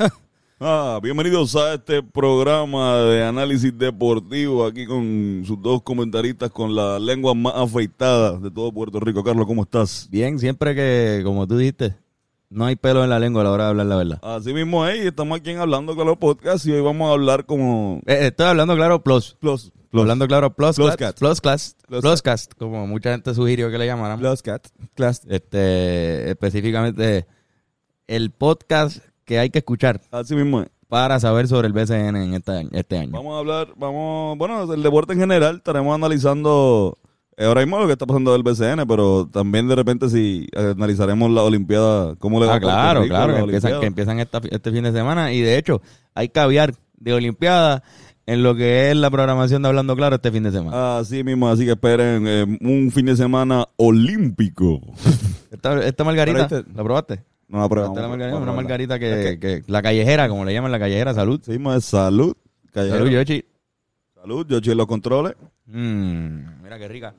Ah, bienvenidos a este programa de análisis deportivo aquí con sus dos comentaristas con la lengua más afeitada de todo Puerto Rico. Carlos, ¿cómo estás? Bien, siempre que, como tú dijiste, no hay pelo en la lengua a la hora de hablar la verdad. Así mismo es, y estamos aquí en Hablando Claro Podcast y hoy vamos a hablar como... Eh, estoy hablando claro plus. Plus, Hablando claro plus. Plus class. Plus class. Plus Plus cast, como mucha gente sugirió que le llamaran. Plus Cat. Class. Este, específicamente, el podcast que hay que escuchar Así mismo es. para saber sobre el BCN en esta- este año. Vamos a hablar, vamos, bueno, el deporte en general, estaremos analizando eh, ahora mismo lo que está pasando del BCN, pero también de repente si eh, analizaremos la Olimpiada, cómo le va Ah, a Puerto claro, Rico claro, en que empiezan, Olimpiada. que empiezan esta- este fin de semana. Y de hecho, hay caviar de Olimpiada en lo que es la programación de Hablando Claro este fin de semana. Así mismo, así que esperen eh, un fin de semana olímpico. Esta, esta margarita, este- ¿la probaste? No la margarita, una margarita que, que- la callejera, como le llaman la callejera, salud. Sí, es salud. Callejero. Salud, Yoshi. Salud, yo estoy en los controles. Mm, mira qué rica.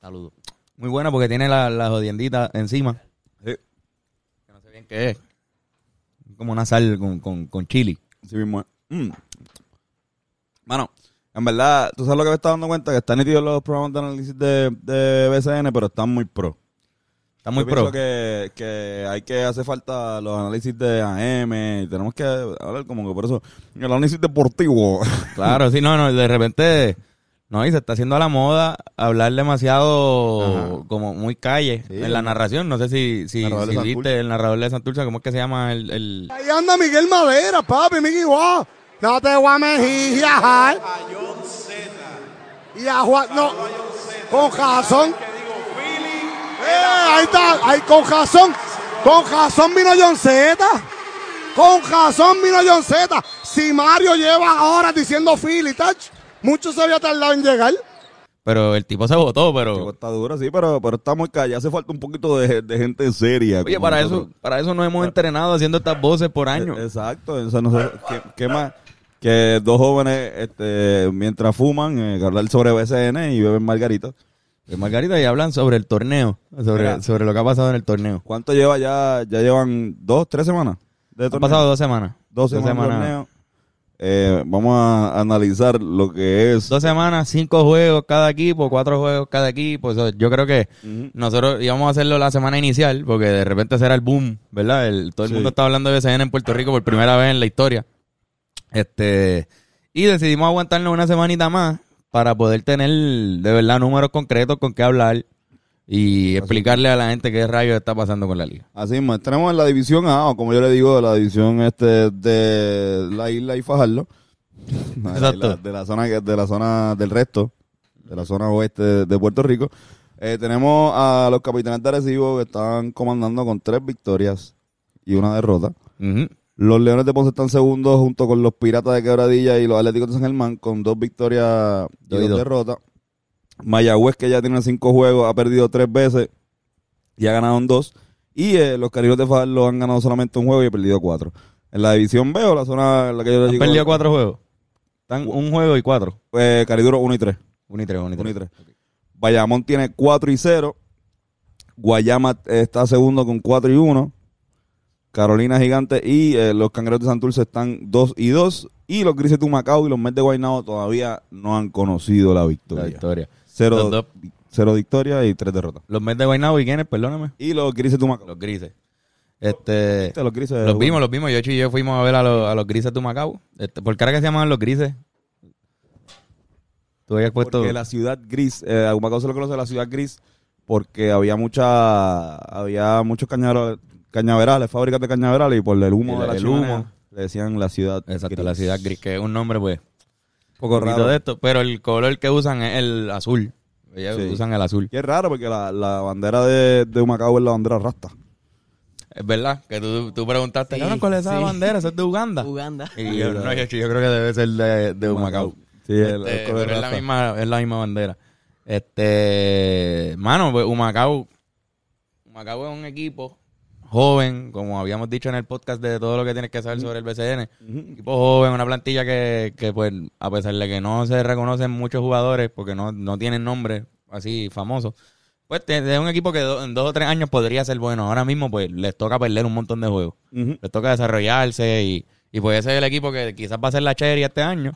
Saludos. Muy buena porque tiene la, la jodiendita encima. Sí, Que no sé bien qué es. Como una sal con, con, con chili. así mismo es. Mm. Mano, en verdad, tú sabes lo que me está dando cuenta, que están nítidos los programas de análisis de, de BCN, pero están muy pro. Está muy Yo pienso pro. que, que hay que hacer falta los análisis de AM y tenemos que hablar como que por eso el análisis deportivo. Claro, sí, no, no, de repente, no, y se está haciendo a la moda hablar demasiado Ajá. como muy calle Sí, en la narración. No sé si, si, viste el narrador de Santurce, ¿cómo es que se llama el, el- Ahí anda Miguel Madera, papi, Miguel wow. No te voy a mejir y a. Y a Juan, no. Con razón. Eh, ahí está, ahí con razón. Con razón vino John Z. Con razón vino John Z. Si Mario lleva horas diciendo Philly, touch, mucho se había tardado en llegar. Pero el tipo se votó, Tipo, pero... está duro, sí, pero, pero está muy callado. Hace falta un poquito de, de gente seria. Oye, para eso, para eso nos hemos entrenado haciendo estas voces por años. Eh, Exacto. o sea, nosotros- ¿qué, qué más? Que dos jóvenes, este, mientras fuman, eh, hablar sobre BCN y beben margarita. De Margarita y hablan sobre el torneo, sobre, Mira. sobre lo que ha pasado en el torneo. ¿Cuánto lleva ya? Ya llevan dos, tres semanas. De Han pasado dos semanas. dos semanas. torneo. Eh, vamos a analizar lo que es. Dos semanas, cinco juegos cada equipo, cuatro juegos cada equipo. Eso, yo creo que nosotros íbamos a hacerlo la semana inicial porque de repente será el boom, ¿verdad? El- todo el Sí. mundo está hablando de BCN en Puerto Rico por primera vez en la historia. Este Y decidimos aguantarnos una semanita más para poder tener de verdad números concretos con qué hablar y explicarle a la gente qué rayos está pasando con la liga. Así mismo, tenemos en la división A, o como yo le digo, la división este de la isla y Fajardo. De la Exacto. De la zona de la zona del resto, de la zona oeste de, de Puerto Rico. Eh, tenemos a los capitanes de Arecibo que están comandando con tres victorias y una derrota. Ujú. Los Leones de Ponce están segundos junto con los Piratas de Quebradilla y los Atléticos de San Germán con dos victorias y Dos derrotas. Mayagüez, que ya tiene cinco juegos, ha perdido tres veces y ha ganado en dos. Y eh, los Caribeos de Fajardo han ganado solamente un juego y ha perdido cuatro. En la división B o la zona en la que yo le Han digo... perdido cuatro juegos. Están un juego y cuatro. Eh, Cariduro 1 y 3. Uno y tres, uno y Uno y tres. tres. Bayamón tiene 4 y 0. Guayama eh, está segundo con 4 y 1. Carolina Gigante y eh, los Cangreros de Santurce están 2 y 2. Y los Grises de Humacao y los Mets de Guaynabo todavía no han conocido la La victoria. victoria. Cero, cero victorias y 3 derrotas. Los Mets de Guaynabo y quiénes, perdóname. Y los Grises de Humacao. Los grises. Este, Los Grises los vimos, los vimos. Yo y yo fuimos a ver a los, a los grises de Macao. Este, ¿Por qué era que se llamaban los grises? Tú habías puesto. Porque la ciudad gris, eh, a Humacao se lo conoce la ciudad gris porque había mucha, había muchos cañaverales, cañaverales, fábricas de cañaverales y por el humo El- de la el humo. le decían la ciudad Exacto, gris. la ciudad gris, que es un nombre, pues. Un poco poquito raro. de esto, pero el color que usan es el azul. Ellos Sí. usan el azul. Y es raro porque la, la bandera de, de Humacao es la bandera rasta. Es verdad, que tú, tú preguntaste, Sí, "Cabrón, ¿cuál es esa sí. bandera? ¿Eso es de Uganda? Uganda. Y yo, no, yo, yo creo que debe ser de, de Humacao. Sí, Este, el color pero es la misma, es la misma bandera. Este, mano, pues, Humacao, Humacao es un equipo joven, como habíamos dicho en el podcast de todo lo que tienes que saber sobre el BCN. Equipo joven, una plantilla que, que, pues, a pesar de que no se reconocen muchos jugadores, porque no, no tienen nombre así famosos, pues Pues es un equipo que do- en dos o tres años podría ser bueno. Ahora mismo, pues, les toca perder un montón de juegos. Les toca desarrollarse y, y puede ser el equipo que quizás va a ser la Cherry este año.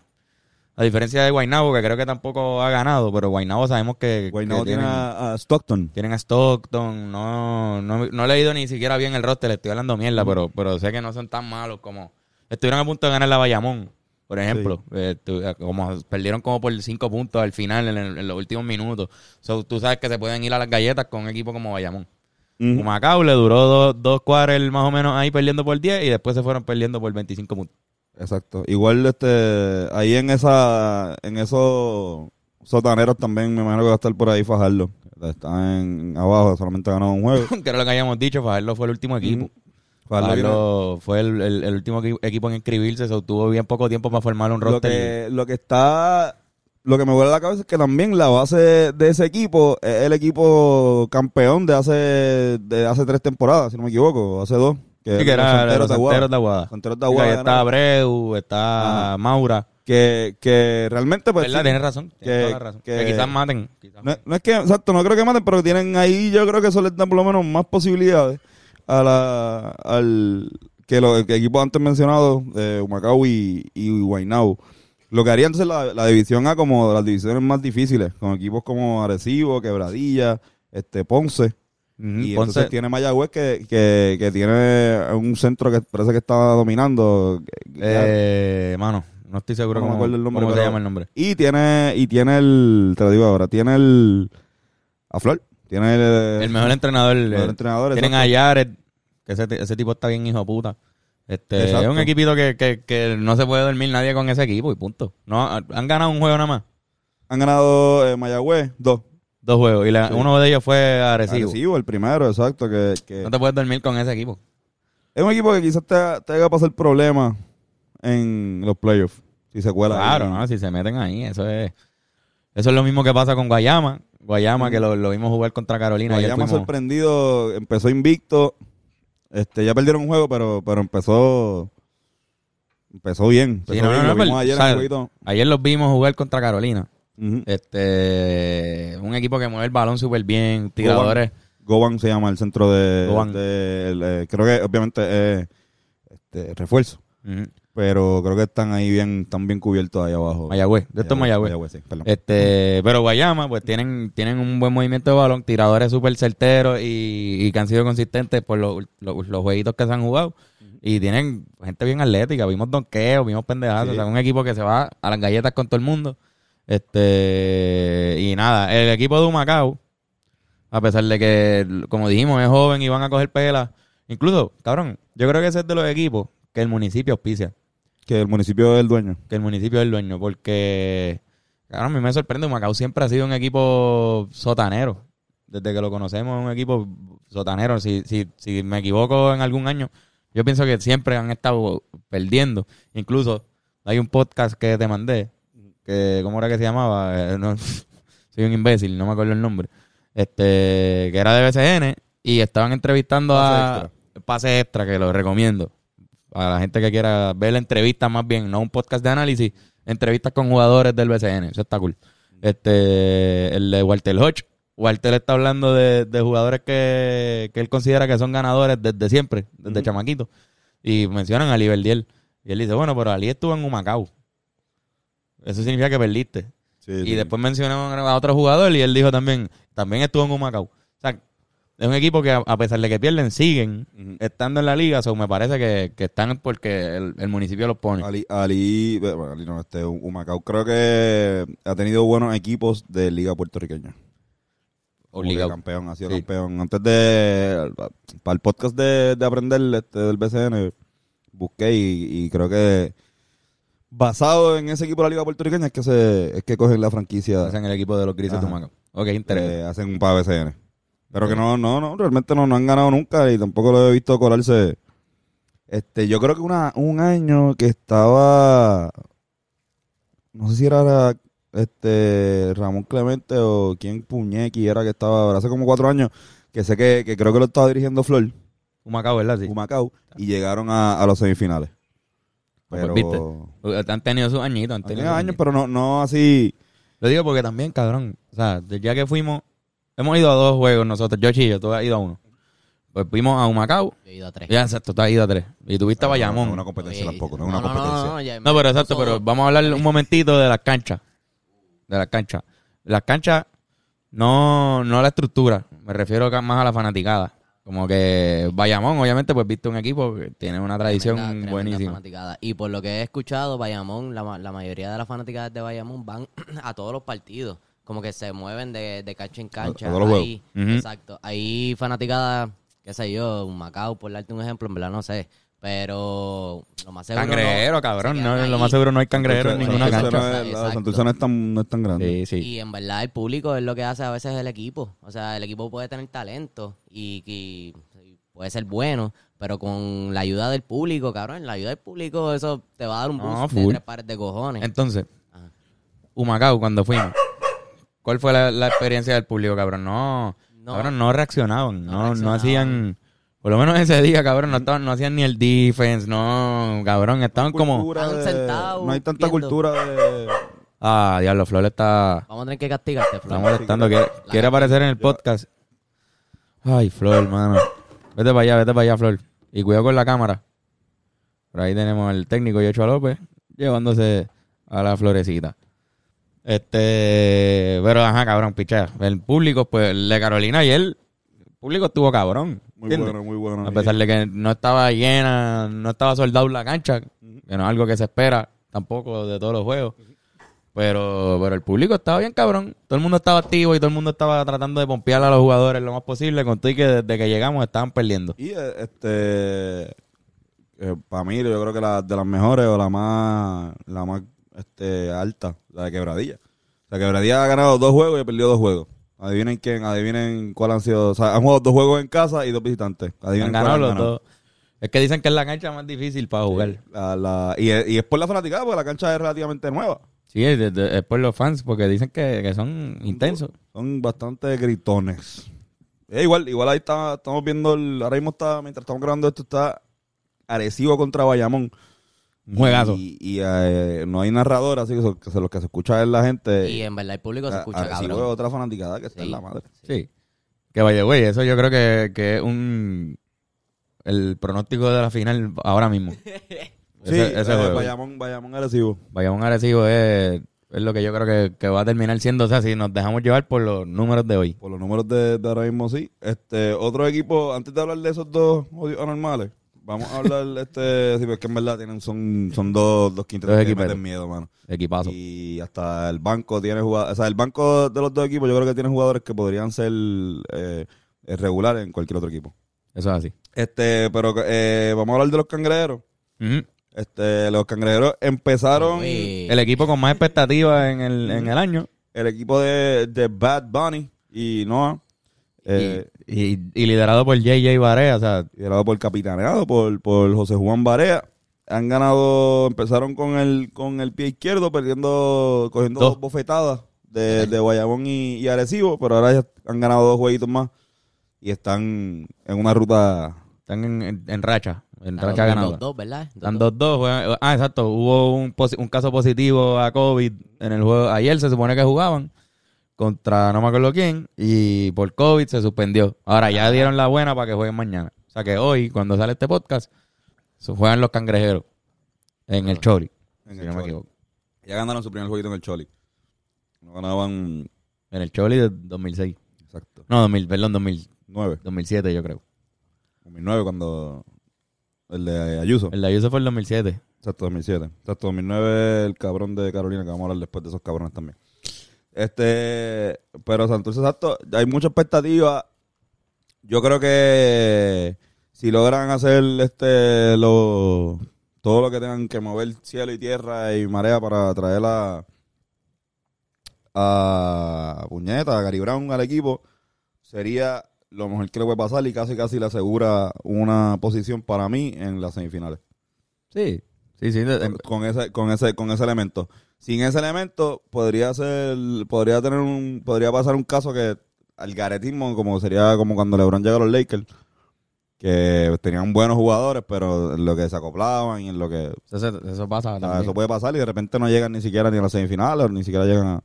A diferencia de Guaynabo, que creo que tampoco ha ganado, pero Guaynabo sabemos que, Guaynabo que tiene tienen, a, a Stockton. tienen a Stockton. No, no, no he leído ni siquiera bien el roster, le estoy hablando mierda, pero, pero sé que no son tan malos como... Estuvieron a punto de ganar la Bayamón, por ejemplo. Eh, tu- eh, como perdieron como por cinco puntos al final, en, el- en los últimos minutos. So, tú sabes que se pueden ir a las galletas con un equipo como Bayamón. Ujú. Humacao le duró dos, dos más o menos ahí perdiendo por 10 y después se fueron perdiendo por 25 puntos. Exacto. Igual este ahí en esa en esos sotaneros también me imagino que va a estar por ahí Fajardo. Está en abajo, solamente ganado un juego. que era lo que habíamos dicho, Fajardo fue el último equipo. Ujú. Fajardo fue el, el- el último equi- equipo en inscribirse, se obtuvo bien poco tiempo para formar un lo roster. que lo que está lo que me vuelve a la cabeza es que también la base de ese equipo es el equipo campeón de hace de hace tres temporadas, si no me equivoco, hace dos. Sí, que era los de Aguada. Santeros de Aguada. Santeros de Sí, que ahí Aguada está. Abreu, está Maura. que, que realmente pues ¿Verdad? sí, Tienes razón. Tienes que- toda la razón. Que, que- quizás maten. quizás No, no es que, exacto, no creo que maten, pero tienen ahí, yo creo que eso les da por lo menos más posibilidades a la, al, que los que equipos antes mencionados, de Humacao y, y Guaynabo. Lo que haría entonces la, la división A como de las divisiones más difíciles, con equipos como Arecibo, Quebradilla, este Ponce. Y Ponce- entonces tiene Mayagüez que, que, que tiene un centro que parece que está dominando. eh, mano, no estoy seguro No me cómo, acuerdo el nombre, cómo se llama el nombre. Y tiene, y tiene el, te lo digo ahora, tiene el, a Flor, tiene el, El mejor entrenador. mejor eh, entrenador, Tienen exacto. a Jared, que ese, ese tipo está bien hijo puta. Este, es un equipito que, que, que no se puede dormir nadie con ese equipo y punto. No, han ganado un juego nada más. Han ganado eh, Mayagüez, dos. Dos juegos. Y la- Sí. uno de ellos fue Arecibo. Arecibo, el primero, exacto. Que, que No te puedes dormir con ese equipo. Es un equipo que quizás te, te haga pasar problemas en los playoffs. Si se cuela. Claro, ahí. ¿no? Si se meten ahí, eso es... Eso es lo mismo que pasa con Guayama. Guayama, que lo, lo vimos jugar contra Carolina. Guayama fuimos- sorprendido, empezó invicto. Este, ya perdieron un juego, pero, pero empezó. Empezó bien. Empezó Sí, no, bien, no, lo no, vimos pero, ayer o sea, en el jueguito. Ayer los vimos jugar contra Carolina. Este, un equipo que mueve el balón súper bien, tiradores. Goban se llama el centro de. Goban. de- el, eh, creo que obviamente es este, refuerzo. Pero creo que están ahí bien, están bien cubiertos ahí abajo. Mayagüez, de esto es Mayagüez. sí, perdón. Este, pero Guayama, pues tienen, tienen un buen movimiento de balón, tiradores súper certeros y, y que han sido consistentes por los, los, los jueguitos que se han jugado. Y tienen gente bien atlética, vimos donqueo, vimos pendejazos, Sí. o sea, un equipo que se va a las galletas con todo el mundo. Este, y nada, el equipo de Humacao, a pesar de que, como dijimos, es joven y van a coger pelas. Incluso, cabrón, yo creo que ese es de los equipos que el municipio auspicia Que el municipio es el dueño. que el municipio es el dueño, porque claro, a mí me sorprende, Macao siempre ha sido un equipo sotanero. Desde que lo conocemos, es un equipo sotanero. Si, si, si me equivoco en algún año, yo pienso que siempre han estado perdiendo. Incluso hay un podcast que te mandé, que ¿cómo era que se llamaba? Eh, no, soy un imbécil, no me acuerdo el nombre. Este, que era de BCN y estaban entrevistando Pase a extra. Pase Extra, que lo recomiendo. A la gente que quiera ver la entrevista más bien, no un podcast de análisis, entrevistas con jugadores del BCN, eso está cool. Este, el de Walter Hodge. Walter está hablando de, de jugadores que, que él considera que son ganadores desde siempre, desde chamaquito. Y mencionan a Ali Verdiel. Y él dice, bueno, pero Ali estuvo en Humacao. Eso significa que perdiste. Sí, Y sí. después mencionó a otro jugador y él dijo también, también estuvo en Humacao. O sea, es un equipo que a pesar de que pierden, siguen estando en la liga. So, me parece que, que están porque el, el municipio los pone. Ali, Ali, bueno, Ali no, este, Humacao creo que ha tenido buenos equipos de liga puertorriqueña. Que Obligado. campeón, ha sido Sí. campeón. Antes de, para el podcast de, de aprender este, del BCN, busqué y, y creo que basado en ese equipo de la liga puertorriqueña es que se, es que cogen la franquicia, Hacen el equipo de los Grises de Ajá. Humacao. Ok, interesante. eh, hacen un para BCN. Pero que no, no, no, realmente no, no han ganado nunca y tampoco lo he visto colarse. Este, yo creo que una, un año que estaba, no sé si era este Ramón Clemente o quién Puñequi era que estaba, hace como cuatro años, que sé que, que creo que lo estaba dirigiendo Flor, Humacao, ¿verdad? Sí. Humacao, y llegaron a, a los semifinales. Pues, Pero, ¿viste? Han tenido sus añitos. Han tenido años, pero no, no así. Lo digo porque también, cabrón. O sea, desde ya que fuimos, hemos ido a dos juegos nosotros, yo y yo, tú has ido a uno. Pues fuimos a Humacao. Yo he ido a tres. Ya, exacto, tú has ido a tres. Y tuviste a No, Bayamón. No es una competencia Oye, tampoco, no es una no, no, competencia. no, ya- pero exacto, pero vamos a hablar un momentito de las canchas. De las canchas. Las canchas, no, no la estructura. Me refiero más a la fanaticada. Como que Bayamón, obviamente, pues viste un equipo que tiene una tradición Tremenda- buenísima. Y por lo que he escuchado, Bayamón, la, la mayoría de las fanaticadas de Bayamón van a todos los partidos. Como que se mueven de, de cancha en cancha. a todos los Ahí, Ujú. Exacto. Hay fanaticadas, qué sé yo, un Macao, por darte un ejemplo, en verdad no sé. Pero lo más seguro. Cangrejero, no, cabrón. No, lo más seguro no hay cangrejero en ninguna cancha. no es- La. Santurce no es tan, no es tan grande. Sí, sí. Y en verdad el público es lo que hace a veces el equipo. O sea, el equipo puede tener talento y, y puede ser bueno, pero con la ayuda del público, cabrón, la ayuda del público, eso te va a dar un No, boost de full. tres pares de cojones. Entonces, Ajá. Humacao, cuando fuimos, ¿cuál fue la, la experiencia del público, cabrón? No, No. cabrón, no reaccionaban, No no, hacían, por lo menos ese día, cabrón, no estaban, no hacían ni el defense, no, cabrón, estaban como, de- sentados No hay tanta viendo. cultura de... ah, diablo, Flor está, Vamos a tener que castigarte, está Flor. molestando, quiere, quiere aparecer en el podcast. Ay, Flor, hermano. Vete para allá, vete para allá, Flor. Y cuidado con la cámara. Por ahí tenemos al técnico Yochoa López llevándose a la florecita. Este, pero ajá, cabrón, pichea. El público, pues, el de Carolina y él, el público estuvo cabrón. Muy ¿entiendes? bueno, muy bueno. A pesar de que no estaba llena, no estaba soldado la cancha, que no es algo que se espera tampoco de todos los juegos. Pero, pero el público estaba bien cabrón. Todo el mundo estaba activo y todo el mundo estaba tratando de pompear a los jugadores lo más posible. Con todo y que desde que llegamos estaban perdiendo. Y eh, este... para mí, yo creo que la de las mejores o la más la más este, alta, la de Quebradilla. La Quebradilla ha ganado dos juegos y ha perdido dos juegos. Adivinen quién, adivinen cuál han sido. O sea, han jugado dos juegos en casa y dos visitantes. Adivinen Han cuál ganado han los ganado. dos. Es que dicen que es la cancha más difícil para jugar. La- la- y, es, y es por la fanaticada, porque la cancha es relativamente nueva. Sí, es, por los fans, porque dicen que, que son intensos. Son bastante gritones. Eh, igual, igual ahí está, estamos viendo, el, ahora mismo está, mientras estamos grabando esto, está Arecibo contra Bayamón. Un juegazo. Y, y, eh, no hay narrador, así que, que se- lo que se escucha es la gente. Y en verdad el público se A- escucha, Arecibo es cabrón. otra fanaticada que está Sí. en la madre. Sí. Que vaya, güey, eso yo creo que, que es un. El pronóstico de la final ahora mismo. Sí, Ese, ese eh, juego. Bayamón, Bayamón Arecibo. Bayamón Arecibo es, es lo que yo creo que, que va a terminar siendo. O sea, si nos dejamos llevar por los números de hoy. Por los números de, de ahora mismo, sí. Este, otro equipo, antes de hablar de esos dos anormales, vamos a hablar, este, sí, porque en verdad tienen, son, son dos, dos quintetos que meten miedo, mano. Equipazo. Y hasta el banco tiene jugadores, o sea, el banco de los dos equipos yo creo que tiene jugadores que podrían ser eh, eh, regulares en cualquier otro equipo. Eso es así. Este, pero eh, vamos a hablar de los cangrejeros. Este, los cangrejeros empezaron Uy. El equipo con más expectativas en el, en el año. el equipo de, de Bad Bunny y Noah, eh, y, y- liderado por JJ Barea. O sea, liderado por capitaneado por, por José Juan Barea. Han ganado, empezaron con el, con el pie izquierdo, perdiendo, cogiendo Dos. dos bofetadas de, de Guayabón y, y Arecibo, pero ahora ya han ganado dos jueguitos más y están en una ruta. están en, en- en racha. En Están racha los ganadora. dos, dos, ¿verdad? Están 2-2. Ah, exacto. Hubo un, un caso positivo a COVID en el juego. Ayer se supone que jugaban contra no me acuerdo quién y por COVID se suspendió. Ahora ya dieron la buena para que jueguen mañana. O sea que hoy, cuando sale este podcast, se juegan los cangrejeros en el Chori. En si el no me Choli. equivoco. Ya ganaron su primer jueguito en el Choli. No ganaban. En el Choli de 2006. Exacto. No, 2000, perdón, 2000, 9. 2007 yo creo. 2009 cuando. El de Ayuso. El de Ayuso fue el 2007. Exacto, 2007. Exacto, 2009 el cabrón de Carolina, que vamos a hablar después de esos cabrones también. Este, pero Santurce, exacto, hay mucha expectativa. Yo creo que si logran hacer este lo todo lo que tengan que mover cielo y tierra y marea para traer a a Puñeta, a Gary Brown al equipo, sería lo mejor que le puede pasar y casi casi le asegura una posición para mí en las semifinales Sí, sí, sí. de- con ese con ese con ese elemento sin ese elemento podría ser podría tener un podría pasar un caso que al garetismo como sería como cuando LeBron llega a los Lakers que tenían buenos jugadores pero en lo que se acoplaban y en lo que eso, eso pasa también. eso puede pasar y de repente no llegan ni siquiera ni a las semifinales o ni siquiera llegan a,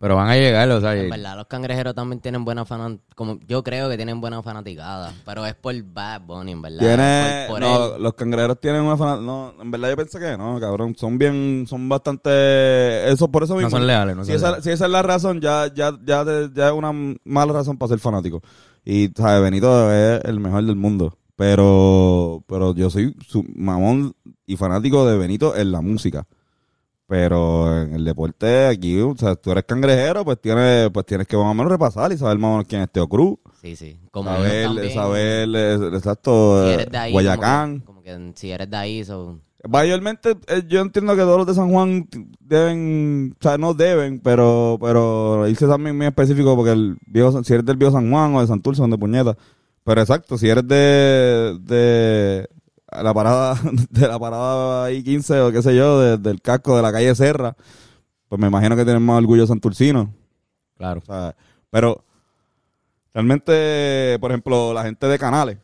Pero van a llegar, o sea, En verdad, los cangrejeros también tienen buena fan... Como, yo creo que tienen buena fanaticada. Pero es por Bad Bunny, en verdad. Tiene, Por, por no, él. los cangrejeros tienen una fan, no, en verdad yo pensé que no, cabrón, son bien, son bastante, eso por eso no mismo. son leales. No si, son esa, leales. si esa es la razón, ya, ya, ya, ya es una mala razón para ser fanático. Y, ¿sabes? Benito es el mejor del mundo. Pero, pero yo soy su mamón y fanático de Benito en la música. Pero en el deporte aquí, o sea, tú eres cangrejero, pues tienes, pues tienes que más o menos repasar y saber más o menos quién es Teo Cruz. Sí, sí. Como Saber, también, saber, eh, exacto, si eh, eres de ahí, Guayacán. Como que, como que si eres de ahí, so, Mayormente, eh, yo entiendo que todos los de San Juan deben, o sea, no deben, pero, pero irse también muy específico porque el viejo, si eres del viejo San Juan o de Santurce, son de puñeta. Pero exacto, si eres de, de la parada, de la parada I-15 o qué sé yo, de- del casco de la calle Serra, pues me imagino que tienen más orgullo santurcino. Claro. O sea, pero realmente, por ejemplo, la gente de Canales,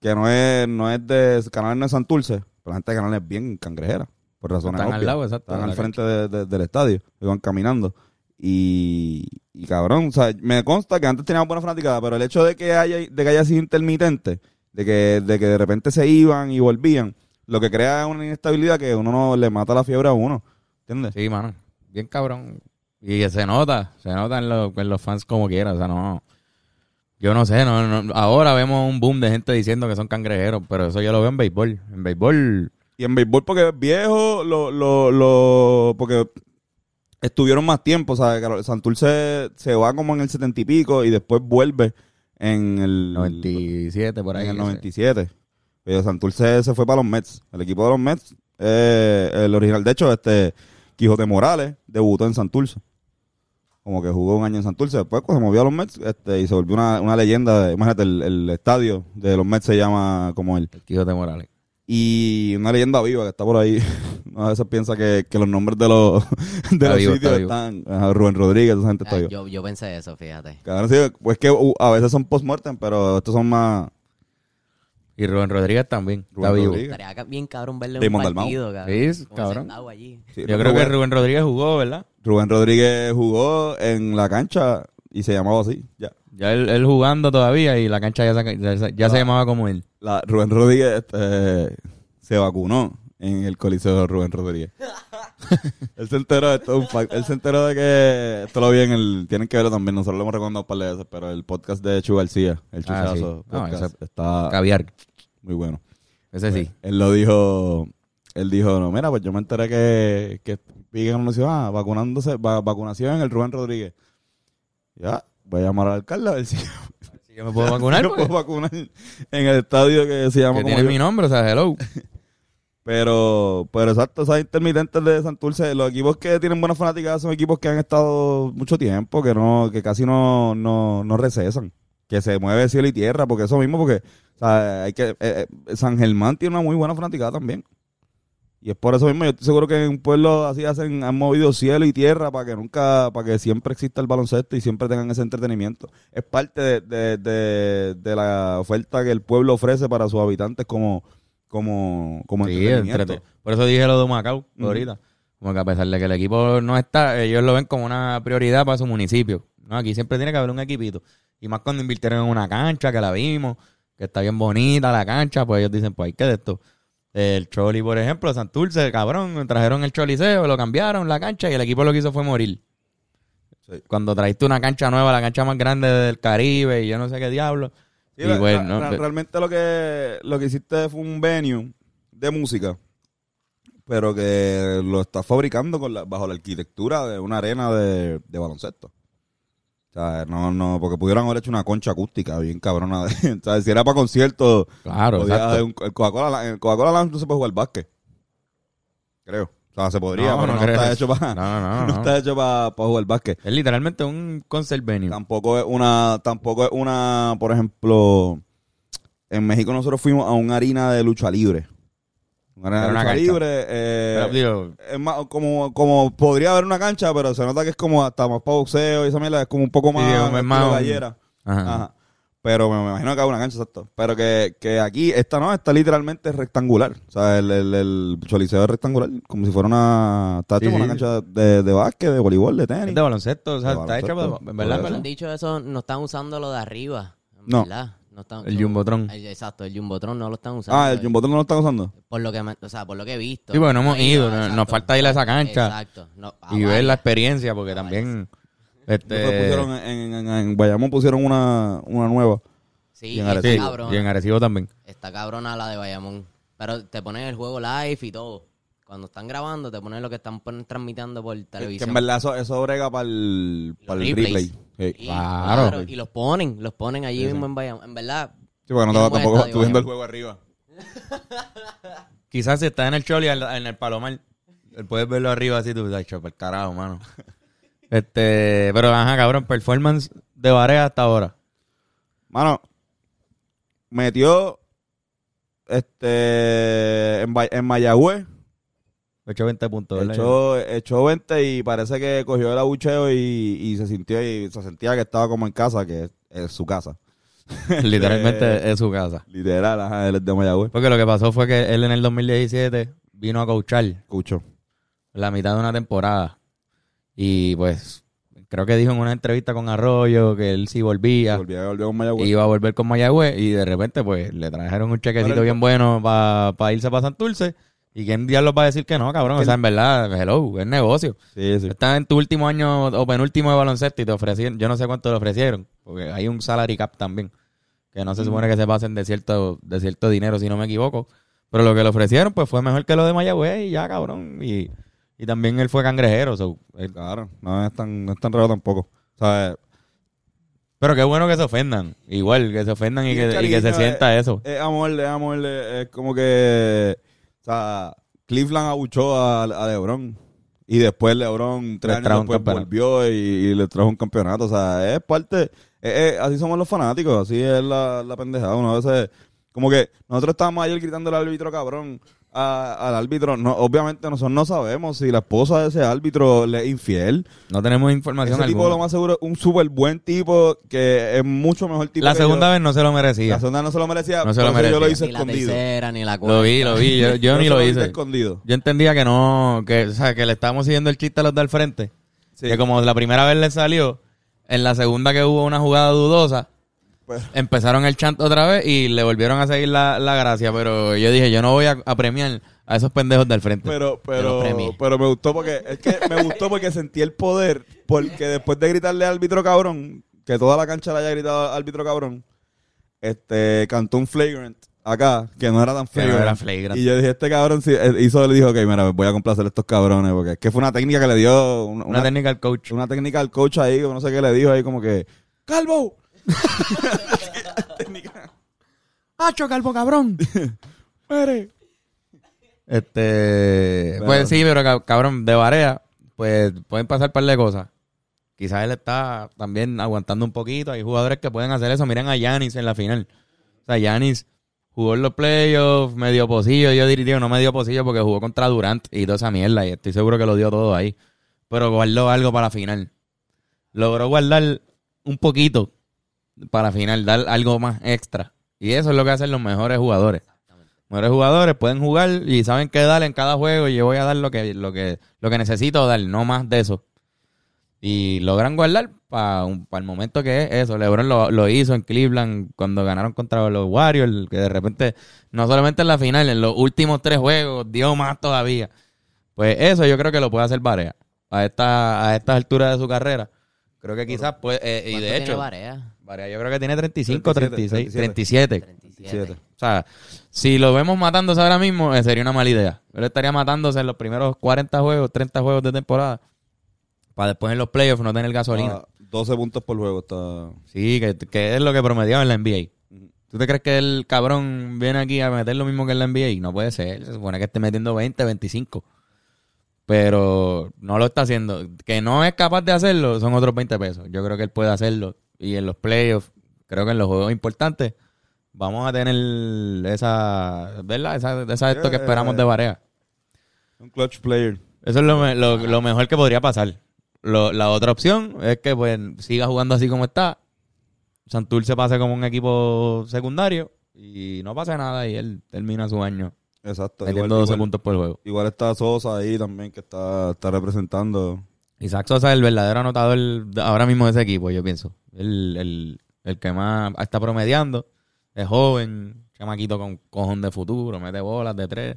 que no es, no es de Canales no es Santurce, pero la gente de Canales es bien cangrejera, por razones Están al obvias. lado, exacto, Están al frente de- de- del estadio, y van caminando. Y, y cabrón, o sea, me consta que antes teníamos buena fanaticada, pero el hecho de que haya, de que haya sido intermitente, de que, de que de repente se iban y volvían, lo que crea una inestabilidad que uno no le mata la fiebre a uno. ¿Entiendes? Sí, mano. Bien cabrón. Y se nota, se nota en, los- en los fans como quiera, o sea, no... Yo no sé, no, no- ahora vemos un boom de gente diciendo que son cangrejeros, pero eso yo lo veo en béisbol. En béisbol, Y en béisbol porque es viejo, lo, lo, lo, porque estuvieron más tiempo, ¿sabes? Santurce se va como en el setenta y pico y después vuelve en el 97 por ahí. en el no sé. 97. Pero Santurce se fue para los Mets. El equipo de los Mets, eh, el original. De hecho, este Quijote Morales debutó en Santurce. Como que jugó un año en Santurce. Después pues, se movió a los Mets este, y se volvió una, una leyenda. de- imagínate, el, el estadio de los Mets se llama como él. El Quijote Morales. Y una leyenda viva que está por ahí. A veces piensa que, que los nombres de los, de los vivo, sitios está están. ajá, Rubén Rodríguez, esa gente está ah, viva. yo, yo pensé eso, fíjate. Cabrón, sí, pues que uh, a veces son post-mortem, pero estos son más. Y Rubén Rodríguez también. Rubén está vivo. Estaría bien cabrón verle Damon un partido, cabrón. Sí, es Como cabrón. sentado allí. Sí, Yo creo que Rubén Rodríguez jugó, ¿verdad? Rubén Rodríguez jugó en la cancha y se llamaba así. Ya. Ya él, él jugando todavía y la cancha ya, se, ya, se- llamaba como él. La, Rubén Rodríguez este, se vacunó en el Coliseo de Rubén Rodríguez. él se enteró, esto es un fact, él se enteró de que esto lo vi en el, tienen que verlo también, nosotros lo hemos recomendado un par de veces, pero el podcast de Chu García, el Ah, sí. Chuchazo No, podcast, ese- está Caviar. muy bueno. Ese sí. Él lo dijo, él dijo, no, mira, pues yo me enteré que, que vi en una ciudad, ah, vacunándose, va- vacunación en el Rubén Rodríguez. Ya, voy a llamar al alcalde a ver si Si yo me puedo vacunar, porque puedo vacunar en el estadio que se llama que como tiene yo. mi nombre, o sea, hello. Pero, pero exacto, esas intermitentes de Santurce, los equipos que tienen buenas fanáticas son equipos que han estado mucho tiempo, que no, que casi no, no, no recesan, que se mueve cielo y tierra, porque eso mismo, porque o sea, hay que, eh, eh, San Germán tiene una muy buena fanaticada también. Y es por eso mismo, yo estoy seguro que en un pueblo así hacen, han movido cielo y tierra para que nunca, para que siempre exista el baloncesto y siempre tengan ese entretenimiento. Es parte de, de, de, de la oferta que el pueblo ofrece para sus habitantes como, como, como Sí, entretenimiento. entrete- Por eso dije lo de Macao Ujú. ahorita. Como que a pesar de que el equipo no está, ellos lo ven como una prioridad para su municipio. No, aquí siempre tiene que haber un equipito. Y más cuando invirtieron en una cancha, que la vimos, que está bien bonita la cancha, pues ellos dicen, pues hay que de esto. El Choli, por ejemplo, Santurce, cabrón, trajeron el Choliseo, lo cambiaron la cancha y el equipo lo que hizo fue morir. Sí. Cuando traiste una cancha nueva, la cancha más grande del Caribe y yo no sé qué diablo. Sí, y la- pues, la- la- realmente lo que, lo que hiciste fue un venue de música, pero que lo estás fabricando con bajo la arquitectura de una arena de, de baloncesto. Sea, no, no, porque pudieran haber hecho una concha acústica bien cabrona. de- o sea, si era para conciertos, claro, podía un- el Coca-Cola, el Coca-Cola Lounge no se puede jugar básquet. Creo. O sea, se podría, No, pero no no, está hecho para, No, no, no, no no. está hecho para, para jugar básquet. Es literalmente un concert venue. Tampoco es una, tampoco es una, por ejemplo, en México nosotros fuimos a una harina de lucha libre. Una una libre. eh, Pero, digo, es más, como, como podría haber una cancha, pero se nota que es como hasta más para boxeo y esa mierda, es como un poco más, es un- gallera. ajá. Ajá. Pero me, me imagino que hay una cancha, exacto. Pero que, que aquí, esta no, está literalmente rectangular. O sea, el, el, el choliseo es rectangular, como si fuera una, está hecho Sí, como una cancha de, de básquet, de voleibol, de tenis. Es de baloncesto, o sea, De está hecho, en verdad, Por. Han dicho eso, no están usando lo de arriba. en No. ¿verdad? No están, El Jumbotron. el- Exacto, el Jumbotron no lo están usando. Ah, el Jumbotron no lo están usando. Por lo que, me- o sea, por lo que he visto. Sí, porque no hemos he ido, exacto. nos falta ir a esa cancha. Exacto. No, ah, Y ver la experiencia, porque también... Después Este, pusieron en, en, en- en Bayamón pusieron una, una nueva. Sí, y en Arecibo. cabrona. y en Arecibo también. Está cabrona la de Bayamón. Pero te ponen el juego live y todo. Cuando están grabando, te ponen lo que están transmitiendo por Que televisión. en verdad eso, eso brega para el, para el replay. Sí. Y, Claro. Y los ponen, los ponen allí mismo en Bayamón. En verdad, Sí, porque no buen tampoco estadio, viendo el juego arriba. Quizás si está en el Choli, en el Palomar, puedes verlo arriba así, tú dices, por carajo, mano. Este, pero ajá, cabrón, performance de Barea hasta ahora. Mano, metió este en, en Mayagüez, 8-20 puntos, ¿verdad? echó, echó 20 y parece que cogió el abucheo y, y se sintió y se sentía que estaba como en casa, que es, es su casa. Literalmente es su casa. Literal, ajá, él es de Mayagüez. Porque lo que pasó fue que él en el 2017 vino a coachar Escucho. la mitad de una temporada. Y pues, creo que dijo en una entrevista con Arroyo que él sí volvía. Volvió, volvió con Mayagüez. iba a volver con Mayagüez y de repente pues le trajeron un chequecito bien bueno para irse para Santurce y quién diablos va a decir que no, cabrón, o sea, en verdad, hello, es negocio. Sí, sí. Estás en tu último año o penúltimo de baloncesto y te ofrecieron, yo no sé cuánto le ofrecieron, porque hay un salary cap también, que no se supone que se pasen de cierto, de cierto dinero si no me equivoco, pero lo que le ofrecieron pues fue mejor que lo de Mayagüez y ya, cabrón, y, y también él fue cangrejero, so, él- Claro, no es tan, no es tan raro tampoco. O sea, pero qué bueno que se ofendan, igual, que se ofendan y, que, y que se sienta eso. es amor, es amor, es, como que, sea, Cleveland abuchó a, a LeBron y después LeBron tres Le años después volvió y, y le trajo un campeonato. O sea, es parte, es- es- así somos los fanáticos, así es la, la pendejada. Uno a veces, como que nosotros estábamos ayer gritando al árbitro cabrón. A- al árbitro, no, obviamente nosotros no sabemos si la esposa de ese árbitro le es infiel. No tenemos información Ese tipo alguna. lo más seguro es un súper buen tipo que es mucho mejor tipo La que segunda yo. vez no se lo merecía. La segunda no se lo merecía. No se lo eso Yo lo merecía. hice ni la escondido. tercera, ni la cuarta. Lo vi, lo vi. Yo, yo Yo ni se lo hice escondido. Yo entendía que no, que, o sea, que le estábamos siguiendo el chiste a los de al frente. Sí. Que como la primera vez le salió, en la segunda que hubo una jugada dudosa, Empezaron el chant otra vez y le volvieron a seguir la, la gracia. Pero yo dije, yo no voy a, a premiar a esos pendejos del frente. Pero, pero, pero me gustó porque, es que me gustó porque sentí el poder, porque después de gritarle al árbitro cabrón, que toda la cancha le haya gritado al árbitro cabrón, este, cantó un flagrant acá, que no era tan no flagrant. era flagrant. Y yo dije, este cabrón sí, eh, hizo, le dijo, ok, mira, voy a complacer a estos cabrones, porque es que fue una técnica que le dio, una, una, una, técnica al coach. una técnica al coach ahí, que no sé qué le dijo ahí, como que, ¡Calvo! Técnica. ¡Hacho, calvo cabrón! Mire. Este, Pero- pues sí, pero cab- cabrón, de Barea, pues pueden pasar un par de cosas. Quizás él está también aguantando un poquito. Hay jugadores que pueden hacer eso. Miren a Yanis en la final. O sea, Yanis jugó en los playoffs, medio pocillo. Yo diría, no medio pocillo porque jugó contra Durant y toda esa mierda. Y estoy seguro que lo dio todo ahí. Pero guardó algo para la final. Logró guardar un poquito para final, dar algo más extra. Y eso es lo que hacen los mejores jugadores mejores jugadores pueden jugar y saben qué dar en cada juego y yo voy a dar lo que lo que lo que necesito dar, no más de eso. Y logran guardar para el momento que es eso. LeBron lo, lo hizo en Cleveland cuando ganaron contra los Warriors, que de repente no solamente en la final, en los últimos tres juegos dio más todavía. Pues eso yo creo que lo puede hacer Barea a esta a estas alturas de su carrera. Creo que quizás pues eh, y ¿Cuánto de tiene hecho Barea? Barea yo creo que tiene 35, 37, 36, 37. 37. O sea, si lo vemos matándose ahora mismo, eh, sería una mala idea. Él estaría matándose en los primeros 40 juegos, 30 juegos de temporada, para después en los playoffs no tener gasolina. Ah, 12 puntos por juego está. Sí, que, que es lo que promediaba en la NBA. ¿Tú te crees que el cabrón viene aquí a meter lo mismo que en la NBA? No puede ser. Se supone que esté metiendo 20, 25. Pero no lo está haciendo. Que no es capaz de hacerlo, son otros 20 pesos. Yo creo que él puede hacerlo. Y en los playoffs, creo que en los juegos importantes, vamos a tener esa, ¿verdad? Esa, esa esto que esperamos de Barea. Un clutch player. Eso es lo, lo, lo mejor que podría pasar. Lo- la otra opción es que pues siga jugando así como está Santurce pase como un equipo secundario y no pase nada y él termina su año Exacto. metiendo Igual, 12 igual- puntos por juego. igual está Sosa ahí también que está, está representando. Isaac Sosa es el verdadero anotador ahora mismo de ese equipo, yo pienso. El, el, el que más está promediando. Es joven, chamaquito con cojón de futuro, mete bolas de tres.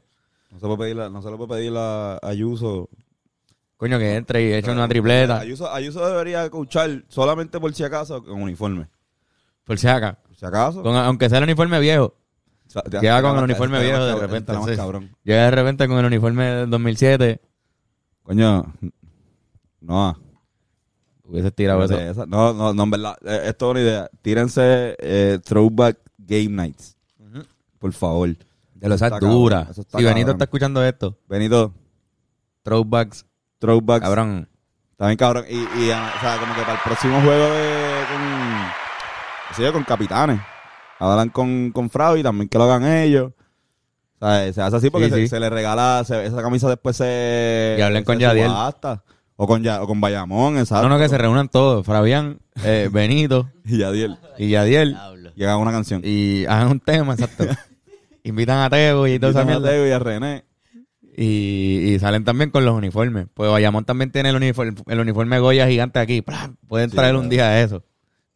No se, puede pedir la- no se le puede pedir a Ayuso. Coño, que entre y eche una tripleta. Ayuso, Ayuso debería coachar solamente por si acaso con uniforme. Por si acá. Por si acaso. Con- aunque sea el uniforme viejo. O sea, Llega con el uniforme viejo de repente. entonces, cabrón. Llega de repente con el uniforme del 2007. Coño, no. Hubiese tirado eso. Esa- No, no, no, en verdad. eh, esto es una idea. Tírense eh, Throwback Game Nights. Por favor. De los está dura. Si Benito está escuchando esto, Benito, throwbacks, Throwbacks. cabrón. También cabrón. Y, y, ah, o sea, como que para el próximo juego de. Con, sé yo, con capitanes. Hablan con, con Frau y también que lo hagan ellos. O sea, se hace así porque Sí, se, sí. se le regala, se- esa camisa después se. Y hablen se con Yadiel. subasta. O con, Ya- o con Bayamón, exacto. No, no, que se reúnan todos. Fabián, eh, Benito Y Yadiel. y Yadiel. Y hagan una canción. Y hagan un tema, exacto. Invitan a Teo y esa Invitan a y a René. Y, y salen también con los uniformes. Pues Bayamón también tiene el uniforme, el uniforme Goya gigante aquí. Pueden Sí, traer claro. un día eso.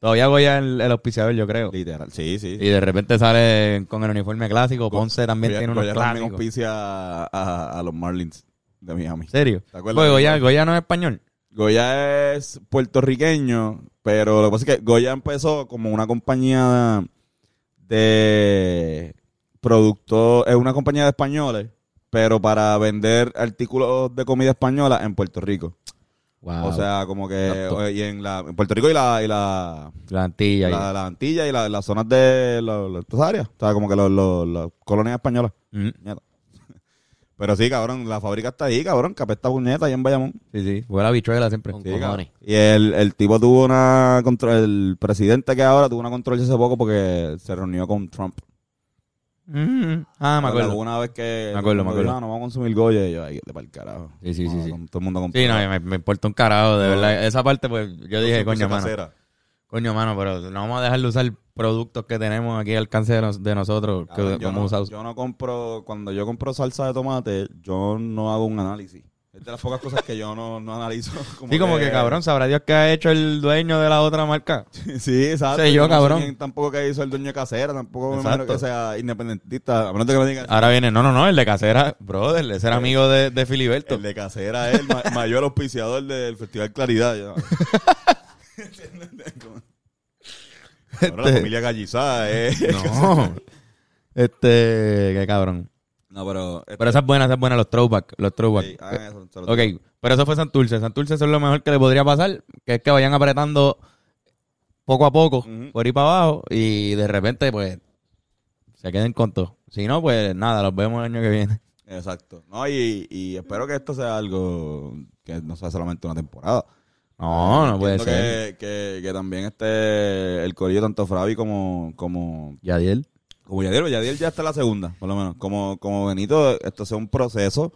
Todavía Goya es el, el auspiciador, yo creo. Literal. Sí, sí. Y de repente sale con el uniforme clásico. Ponce también Goya- tiene unos Goya también clásicos. auspicia a, a- a los Marlins de Miami. ¿En serio? ¿Te acuerdas Pues Goya, no es español. Goya es puertorriqueño, pero lo que pasa es que Goya empezó como una compañía de producto, es una compañía de españoles, pero para vender artículos de comida española en Puerto Rico. Wow. O sea, como que Exacto. y en, la, en Puerto Rico y la, y la, la Antilla. y- la, la Antilla y la- las zonas de estas áreas. O sea, como que los- los- las colonias españolas. Mm, Puñeta. Pero sí, cabrón, la fábrica está ahí, cabrón, que apesta puñeta ahí en Bayamón. Sí, sí. Fue la bichuela siempre. Con Sí. Y el, el tipo tuvo una control, el presidente que ahora tuvo una controversia hace poco porque se reunió con Trump. Mm, Ah, me acuerdo. Alguna vez que Me acuerdo, me acuerdo. "Ah, no vamos a consumir Goya y yo ahí de para el carajo. Sí, sí, sí, No, sí. con- Todo el mundo compró. Sí, no, me, me importa un carajo, de No. verdad. Esa parte, pues, yo dije, coño, mano. casera. Coño, mano, pero no vamos a dejar de usar productos que tenemos aquí al alcance de, nos- de nosotros. Que, no, yo no compro, cuando yo compro salsa de tomate, yo no hago un análisis. Es de las pocas cosas que yo no, no analizo. sí, como que cabrón, sabrá Dios qué ha hecho el dueño de la otra marca. Sí, exacto. Sé yo, no cabrón. tampoco que hizo el dueño de casera, tampoco me que sea independentista. A menos de que me digan, Ahora viene, no, no, no, el de casera, brother, ese era amigo de, de Filiberto. el de casera es el ma- mayor auspiciador del Festival Claridad. la Este- familia Gallizá, eh. No. este, qué cabrón. No, pero... Pero esa es buena, esa es buena, los throwback, los throwback. Sí, hagan eso, Ok, pero eso fue Santurce. Santurce eso es lo mejor que le podría pasar, que es que vayan apretando poco a poco, por ir para abajo, y de repente, pues, se queden con todo. Si no, pues nada, los vemos el año que viene. Exacto. No, y, y espero que esto sea algo que no sea solamente una temporada. No, no puede ser. que, que, que también este el corillo tanto Fravi como como Yadiel. Como Yadiel, Yadiel ya está en la segunda, por lo menos. Como como Benito, esto sea un proceso